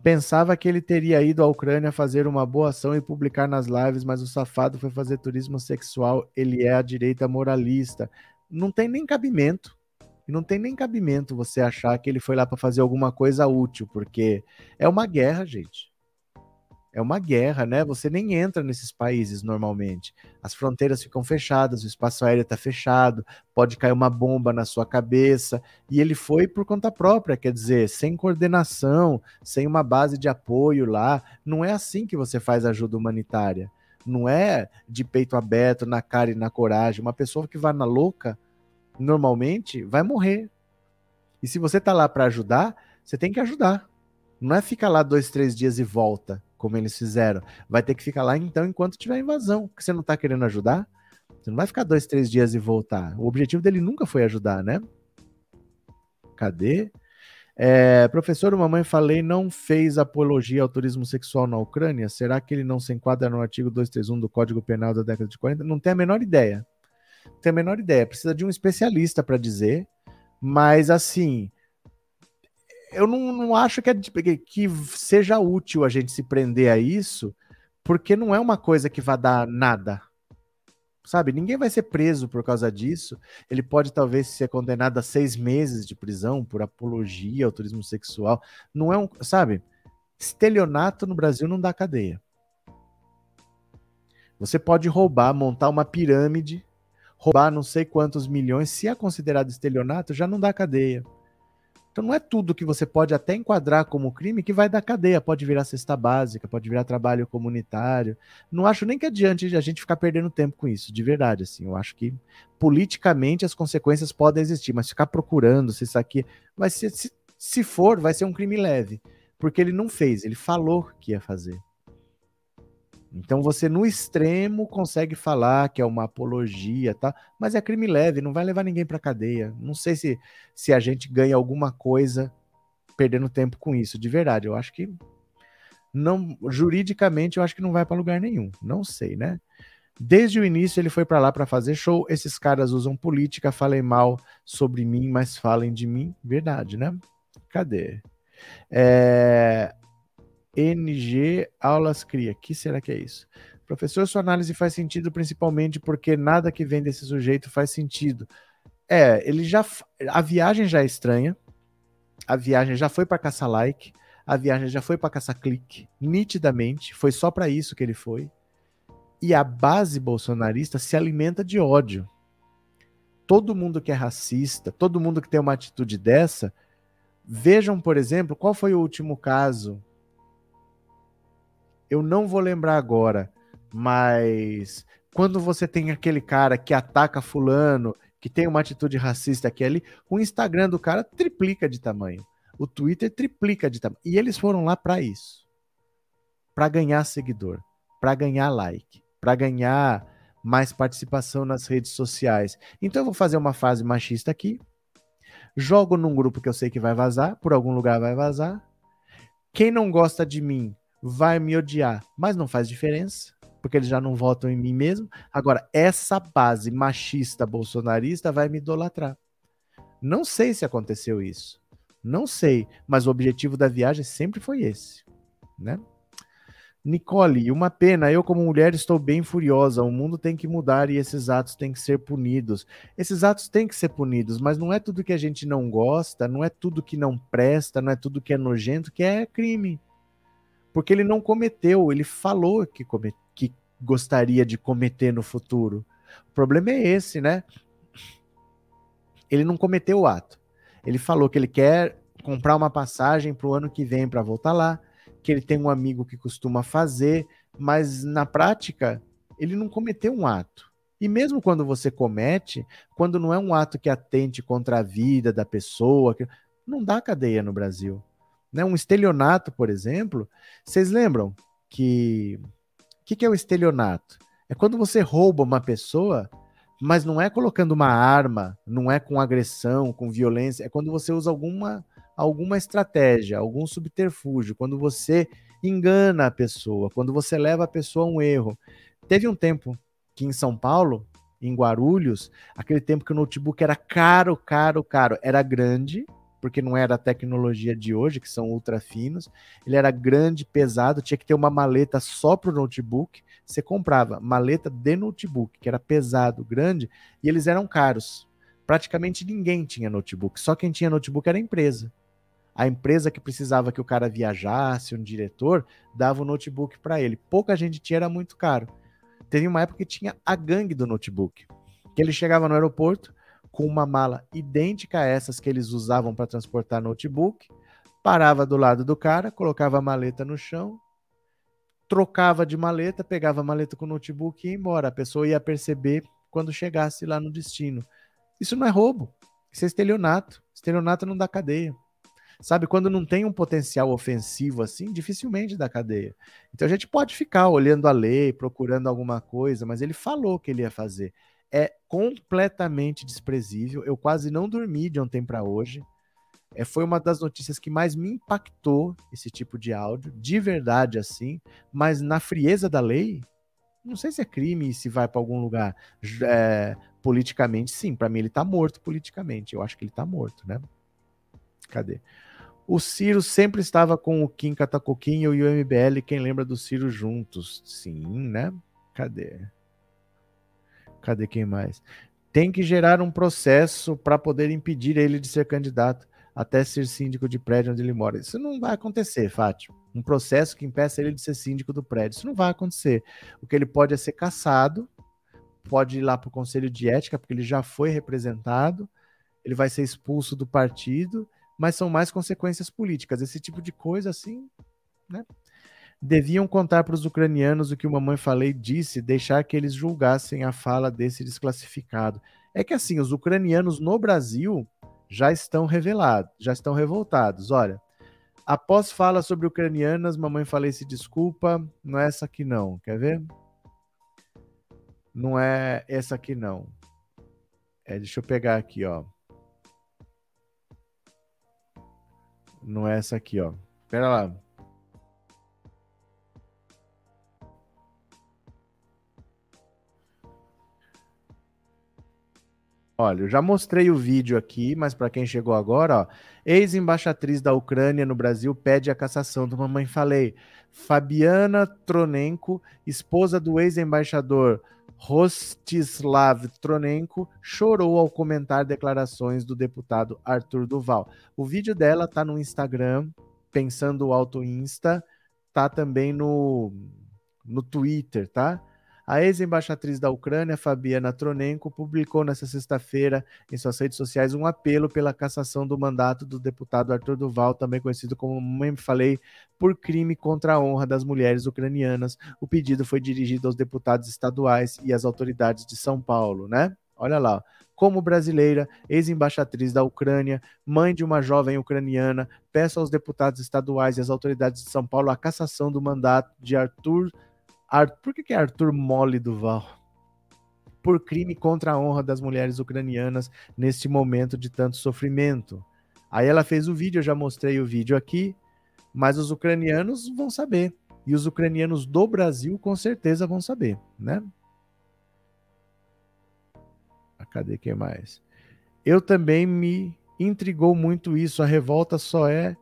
Pensava que ele teria ido à Ucrânia fazer uma boa ação e publicar nas lives, mas o safado foi fazer turismo sexual. Ele é a direita moralista. Não tem nem cabimento. Não tem nem cabimento você achar que ele foi lá para fazer alguma coisa útil, porque é uma guerra, gente é uma guerra, né? Você nem entra nesses países normalmente. As fronteiras ficam fechadas, o espaço aéreo está fechado, pode cair uma bomba na sua cabeça. E ele foi por conta própria, quer dizer, sem coordenação, sem uma base de apoio lá. Não é assim que você faz ajuda humanitária. Não é de peito aberto, na cara e na coragem. Uma pessoa que vai na louca, normalmente, vai morrer. E se você tá lá para ajudar, você tem que ajudar. Não é ficar lá dois, três dias e volta como eles fizeram. Vai ter que ficar lá então enquanto tiver invasão. Porque você não tá querendo ajudar? Você não vai ficar dois, três dias e voltar. O objetivo dele nunca foi ajudar, né? Cadê? É, professor, mamãe falei, não fez apologia ao turismo sexual na Ucrânia? Será que ele não se enquadra no artigo 231 do Código Penal da década de 40? Não tem a menor ideia. Não tem a menor ideia. Precisa de um especialista para dizer. Mas, assim, eu não, não acho que, é, que seja útil a gente se prender a isso, porque não é uma coisa que vai dar nada. Sabe? Ninguém vai ser preso por causa disso. Ele pode talvez ser condenado a seis meses de prisão por apologia ao turismo sexual. Não é um. Sabe? Estelionato no Brasil não dá cadeia. Você pode roubar, montar uma pirâmide, roubar não sei quantos milhões, se é considerado estelionato, já não dá cadeia. Então não é tudo que você pode até enquadrar como crime que vai dar cadeia, pode virar cesta básica, pode virar trabalho comunitário. Não acho nem que adiante a gente ficar perdendo tempo com isso, de verdade, assim. Eu acho que politicamente as consequências podem existir, mas ficar procurando se isso aqui ser se, se for, vai ser um crime leve, porque ele não fez, ele falou que ia fazer. Então você no extremo consegue falar que é uma apologia, tá? Mas é crime leve, não vai levar ninguém para cadeia. Não sei se se a gente ganha alguma coisa perdendo tempo com isso, de verdade. Eu acho que não juridicamente eu acho que não vai para lugar nenhum. Não sei, né? Desde o início ele foi para lá para fazer show. Esses caras usam política, falem mal sobre mim, mas falem de mim, verdade, né? Cadê? É, NG Aulas Cria. que será que é isso? Professor, sua análise faz sentido principalmente porque nada que vem desse sujeito faz sentido. É, ele já. A viagem já é estranha. A viagem já foi para caçar like. A viagem já foi para caçar clique. Nitidamente. Foi só para isso que ele foi. E a base bolsonarista se alimenta de ódio. Todo mundo que é racista, todo mundo que tem uma atitude dessa. Vejam, por exemplo, qual foi o último caso eu não vou lembrar agora, mas quando você tem aquele cara que ataca fulano, que tem uma atitude racista aqui ali, o Instagram do cara triplica de tamanho. O Twitter triplica de tamanho. E eles foram lá para isso. Para ganhar seguidor, para ganhar like, para ganhar mais participação nas redes sociais. Então eu vou fazer uma fase machista aqui. Jogo num grupo que eu sei que vai vazar, por algum lugar vai vazar. Quem não gosta de mim vai me odiar, mas não faz diferença, porque eles já não votam em mim mesmo. Agora, essa base machista bolsonarista vai me idolatrar. Não sei se aconteceu isso. Não sei, mas o objetivo da viagem sempre foi esse, né? Nicole, uma pena, eu como mulher estou bem furiosa. O mundo tem que mudar e esses atos têm que ser punidos. Esses atos têm que ser punidos, mas não é tudo que a gente não gosta, não é tudo que não presta, não é tudo que é nojento que é crime porque ele não cometeu, ele falou que, come, que gostaria de cometer no futuro. O problema é esse, né? Ele não cometeu o ato. Ele falou que ele quer comprar uma passagem para o ano que vem para voltar lá, que ele tem um amigo que costuma fazer, mas na prática ele não cometeu um ato. E mesmo quando você comete, quando não é um ato que atente contra a vida da pessoa, não dá cadeia no Brasil. Né? Um estelionato, por exemplo, vocês lembram que o que, que é o estelionato? É quando você rouba uma pessoa, mas não é colocando uma arma, não é com agressão, com violência, é quando você usa alguma, alguma estratégia, algum subterfúgio, quando você engana a pessoa, quando você leva a pessoa a um erro. Teve um tempo que em São Paulo, em Guarulhos, aquele tempo que o notebook era caro, caro, caro, era grande, porque não era a tecnologia de hoje, que são ultra finos. Ele era grande, pesado, tinha que ter uma maleta só para o notebook. Você comprava maleta de notebook, que era pesado, grande, e eles eram caros. Praticamente ninguém tinha notebook, só quem tinha notebook era a empresa. A empresa que precisava que o cara viajasse, um diretor, dava o notebook para ele. Pouca gente tinha, era muito caro. Teve uma época que tinha a gangue do notebook. Que ele chegava no aeroporto, com uma mala idêntica a essas que eles usavam para transportar notebook, parava do lado do cara, colocava a maleta no chão, trocava de maleta, pegava a maleta com o notebook e ia embora. A pessoa ia perceber quando chegasse lá no destino. Isso não é roubo, isso é estelionato. Estelionato não dá cadeia. Sabe, quando não tem um potencial ofensivo assim, dificilmente dá cadeia. Então a gente pode ficar olhando a lei, procurando alguma coisa, mas ele falou que ele ia fazer é completamente desprezível. Eu quase não dormi de ontem para hoje. É, foi uma das notícias que mais me impactou esse tipo de áudio, de verdade assim, mas na frieza da lei, não sei se é crime se vai para algum lugar é, politicamente, sim, para mim ele tá morto politicamente, eu acho que ele tá morto, né? Cadê? O Ciro sempre estava com o Kim Catacoquinho e o MBL, quem lembra do Ciro juntos? Sim, né? Cadê? Cadê quem mais? Tem que gerar um processo para poder impedir ele de ser candidato até ser síndico de prédio onde ele mora. Isso não vai acontecer, Fátima. Um processo que impeça ele de ser síndico do prédio. Isso não vai acontecer. O que ele pode é ser caçado, pode ir lá para o conselho de ética, porque ele já foi representado, ele vai ser expulso do partido, mas são mais consequências políticas. Esse tipo de coisa, assim, né? Deviam contar para os ucranianos o que uma mãe falei disse, deixar que eles julgassem a fala desse desclassificado. É que assim, os ucranianos no Brasil já estão revelados, já estão revoltados. Olha, após fala sobre ucranianas, mamãe falei se desculpa, não é essa aqui não. Quer ver? Não é essa aqui não. É, deixa eu pegar aqui, ó. Não é essa aqui, ó. Espera lá. Olha, eu já mostrei o vídeo aqui, mas para quem chegou agora, ó, ex-embaixatriz da Ucrânia no Brasil pede a cassação do Mamãe Falei. Fabiana Tronenko, esposa do ex-embaixador Rostislav Tronenko, chorou ao comentar declarações do deputado Arthur Duval. O vídeo dela tá no Instagram, Pensando Alto Insta, tá também no, no Twitter, tá? A ex-embaixatriz da Ucrânia, Fabiana Tronenko, publicou nesta sexta-feira em suas redes sociais um apelo pela cassação do mandato do deputado Arthur Duval, também conhecido como Mãe Falei, por crime contra a honra das mulheres ucranianas. O pedido foi dirigido aos deputados estaduais e às autoridades de São Paulo, né? Olha lá, como brasileira, ex-embaixatriz da Ucrânia, mãe de uma jovem ucraniana, peço aos deputados estaduais e às autoridades de São Paulo a cassação do mandato de Arthur Arthur, por que, que é Arthur Mole Duval? Por crime contra a honra das mulheres ucranianas neste momento de tanto sofrimento. Aí ela fez o vídeo, eu já mostrei o vídeo aqui, mas os ucranianos vão saber. E os ucranianos do Brasil com certeza vão saber, né? Ah, cadê quem mais? Eu também me intrigou muito isso. A revolta só é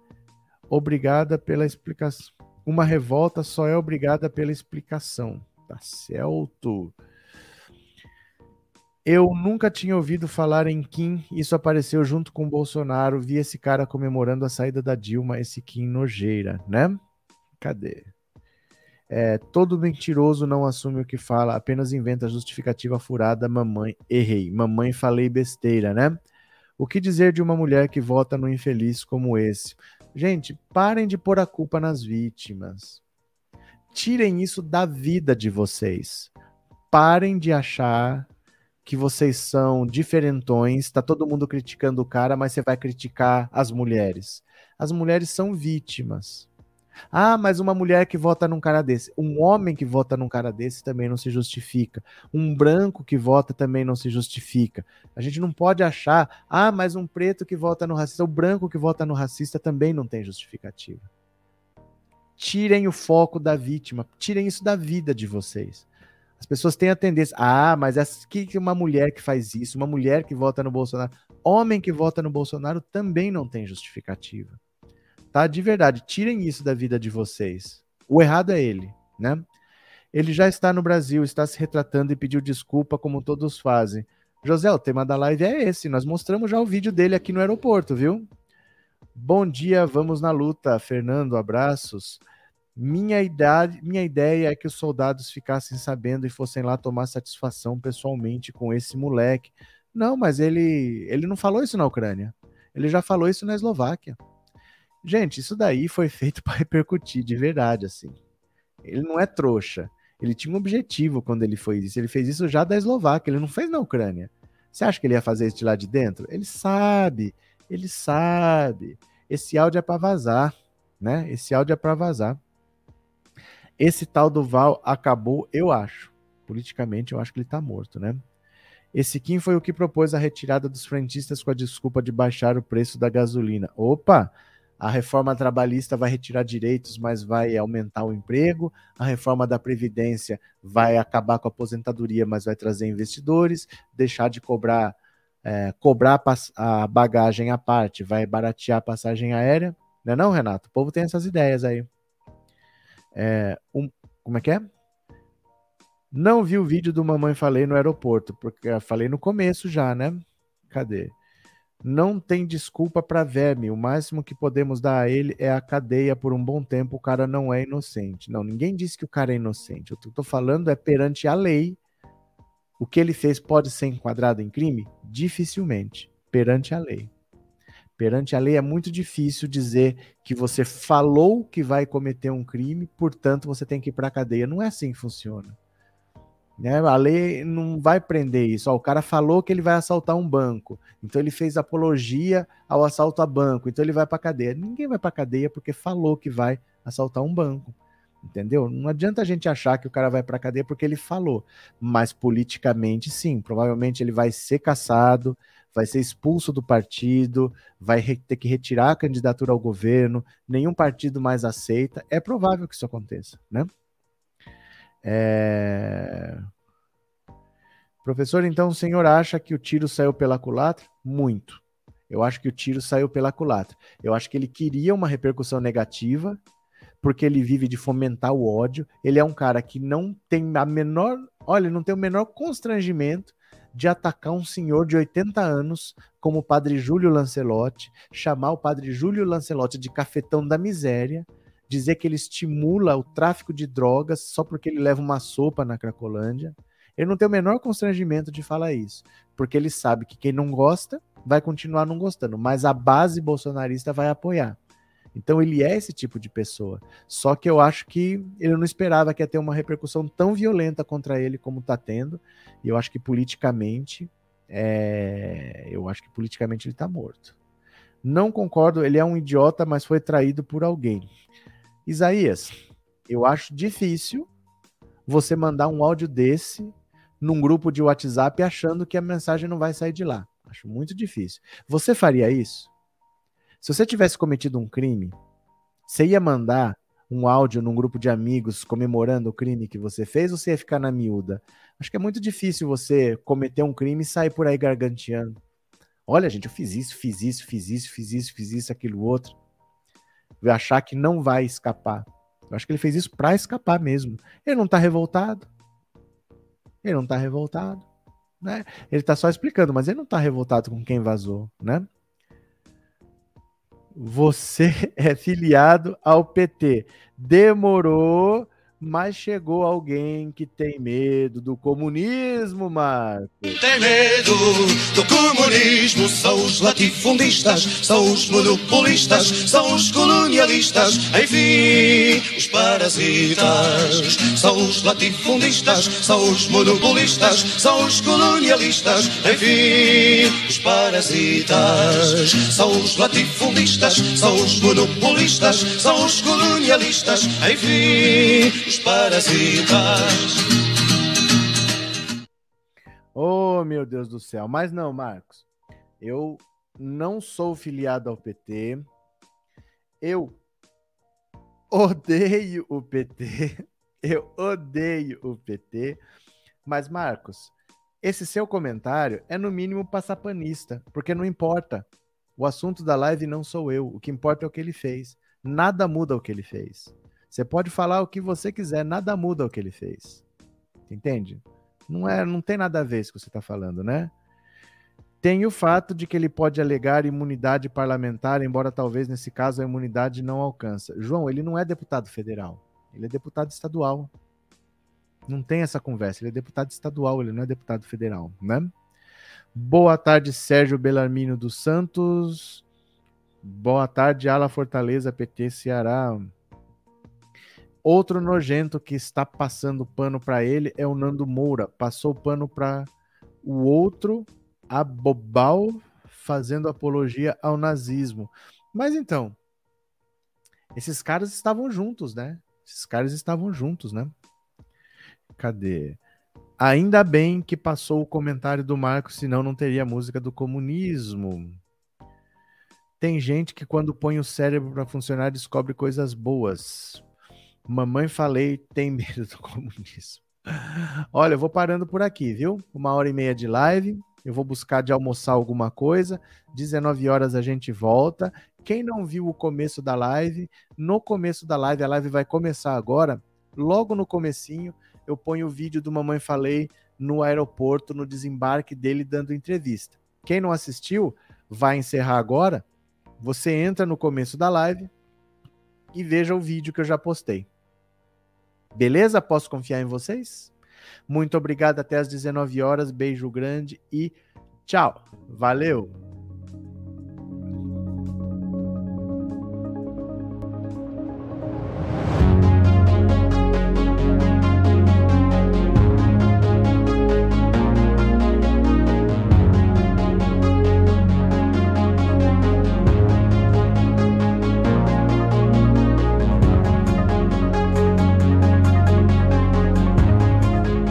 obrigada pela explicação. Uma revolta só é obrigada pela explicação. Tá certo. Eu nunca tinha ouvido falar em Kim, isso apareceu junto com Bolsonaro, vi esse cara comemorando a saída da Dilma, esse Kim nojeira, né? Cadê? É, todo mentiroso não assume o que fala, apenas inventa justificativa furada, mamãe, errei, mamãe falei besteira, né? O que dizer de uma mulher que vota no infeliz como esse? Gente, parem de pôr a culpa nas vítimas. Tirem isso da vida de vocês. Parem de achar que vocês são diferentões, tá todo mundo criticando o cara, mas você vai criticar as mulheres. As mulheres são vítimas. Ah, mas uma mulher que vota num cara desse, um homem que vota num cara desse também não se justifica. Um branco que vota também não se justifica. A gente não pode achar, ah, mas um preto que vota no racista, o branco que vota no racista também não tem justificativa. Tirem o foco da vítima, tirem isso da vida de vocês. As pessoas têm a tendência, ah, mas é que uma mulher que faz isso, uma mulher que vota no Bolsonaro, homem que vota no Bolsonaro também não tem justificativa tá? De verdade, tirem isso da vida de vocês. O errado é ele, né? Ele já está no Brasil, está se retratando e pediu desculpa, como todos fazem. José, o tema da live é esse. Nós mostramos já o vídeo dele aqui no aeroporto, viu? Bom dia, vamos na luta. Fernando, abraços. Minha, idade, minha ideia é que os soldados ficassem sabendo e fossem lá tomar satisfação pessoalmente com esse moleque. Não, mas ele, ele não falou isso na Ucrânia. Ele já falou isso na Eslováquia. Gente, isso daí foi feito (laughs) para repercutir de verdade, assim. Ele não é trouxa. Ele tinha um objetivo quando ele fez isso. Ele fez isso já da Eslováquia, ele não fez na Ucrânia. Você acha que ele ia fazer isso de lá de dentro? Ele sabe, ele sabe. Esse áudio é para vazar, né? Esse áudio é para vazar. Esse tal do Val acabou, eu acho. Politicamente, eu acho que ele tá morto, né? Esse Kim foi o que propôs a retirada dos frentistas com a desculpa de baixar o preço da gasolina. Opa! A reforma trabalhista vai retirar direitos, mas vai aumentar o emprego. A reforma da Previdência vai acabar com a aposentadoria, mas vai trazer investidores. Deixar de cobrar, é, cobrar a bagagem à parte, vai baratear a passagem aérea. Não é não, Renato? O povo tem essas ideias aí. É, um, como é que é? Não vi o vídeo do Mamãe Falei no aeroporto, porque eu falei no começo já, né? Cadê? Não tem desculpa para verme. O máximo que podemos dar a ele é a cadeia por um bom tempo. O cara não é inocente. Não, ninguém disse que o cara é inocente. O que eu tô falando é perante a lei. O que ele fez pode ser enquadrado em crime? Dificilmente. Perante a lei. Perante a lei é muito difícil dizer que você falou que vai cometer um crime, portanto você tem que ir para a cadeia. Não é assim que funciona. Né? A lei não vai prender isso. Ó, o cara falou que ele vai assaltar um banco, então ele fez apologia ao assalto a banco, então ele vai para cadeia. Ninguém vai para cadeia porque falou que vai assaltar um banco. Entendeu? Não adianta a gente achar que o cara vai para cadeia porque ele falou, mas politicamente sim, provavelmente ele vai ser caçado, vai ser expulso do partido, vai ter que retirar a candidatura ao governo, nenhum partido mais aceita. É provável que isso aconteça, né? É... Professor, então o senhor acha que o tiro saiu pela culatra? Muito. Eu acho que o tiro saiu pela culatra. Eu acho que ele queria uma repercussão negativa porque ele vive de fomentar o ódio. Ele é um cara que não tem a menor, olha, não tem o menor constrangimento de atacar um senhor de 80 anos como o padre Júlio Lancelotti, chamar o padre Júlio Lancelotti de cafetão da miséria, dizer que ele estimula o tráfico de drogas só porque ele leva uma sopa na Cracolândia. Ele não tem o menor constrangimento de falar isso, porque ele sabe que quem não gosta vai continuar não gostando, mas a base bolsonarista vai apoiar. Então ele é esse tipo de pessoa. Só que eu acho que ele não esperava que ia ter uma repercussão tão violenta contra ele como está tendo. E eu acho que politicamente, é... eu acho que politicamente ele está morto. Não concordo, ele é um idiota, mas foi traído por alguém. Isaías, eu acho difícil você mandar um áudio desse num grupo de WhatsApp achando que a mensagem não vai sair de lá. Acho muito difícil. Você faria isso? Se você tivesse cometido um crime, você ia mandar um áudio num grupo de amigos comemorando o crime que você fez ou você ia ficar na miúda? Acho que é muito difícil você cometer um crime e sair por aí garganteando. Olha, gente, eu fiz isso, fiz isso, fiz isso, fiz isso, fiz isso, aquilo outro. Achar que não vai escapar. Eu acho que ele fez isso para escapar mesmo. Ele não tá revoltado. Ele não tá revoltado, né? Ele tá só explicando, mas ele não tá revoltado com quem vazou, né? Você (laughs) é filiado ao PT. Demorou, mas chegou alguém que tem medo do comunismo, Marco. Tem medo do comunismo, são os latifundistas, são os monopolistas, são os colonialistas, enfim, os parasitas. São os latifundistas, são os monopolistas, são os colonialistas, enfim, os parasitas. São os latifundistas, são os monopolistas, são os colonialistas, enfim, os parasitas. Oh, meu Deus do céu. Mas não, Marcos. Eu não sou filiado ao PT. Eu odeio o PT. (laughs) Eu odeio o PT. Mas, Marcos, esse seu comentário é no mínimo passapanista, porque não importa. O assunto da live não sou eu. O que importa é o que ele fez. Nada muda o que ele fez. Você pode falar o que você quiser, nada muda o que ele fez. Entende? Não é, não tem nada a ver isso que você está falando, né? Tem o fato de que ele pode alegar imunidade parlamentar, embora talvez nesse caso a imunidade não alcança. João, ele não é deputado federal, ele é deputado estadual. Não tem essa conversa, ele é deputado estadual, ele não é deputado federal, né? Boa tarde, Sérgio Belarmino dos Santos. Boa tarde, Ala Fortaleza, PT Ceará. Outro nojento que está passando pano para ele é o Nando Moura. Passou pano para o outro, a Bobal, fazendo apologia ao nazismo. Mas então, esses caras estavam juntos, né? Esses caras estavam juntos, né? Cadê? Ainda bem que passou o comentário do Marco, senão não teria música do comunismo. Tem gente que quando põe o cérebro para funcionar descobre coisas boas. Mamãe falei, tem medo do comunismo. Olha, eu vou parando por aqui, viu? Uma hora e meia de live. Eu vou buscar de almoçar alguma coisa. 19 horas a gente volta. Quem não viu o começo da live, no começo da live, a live vai começar agora. Logo no comecinho, eu ponho o vídeo do Mamãe Falei no aeroporto, no desembarque dele dando entrevista. Quem não assistiu, vai encerrar agora. Você entra no começo da live e veja o vídeo que eu já postei. Beleza? Posso confiar em vocês? Muito obrigado. Até às 19 horas. Beijo grande e tchau. Valeu!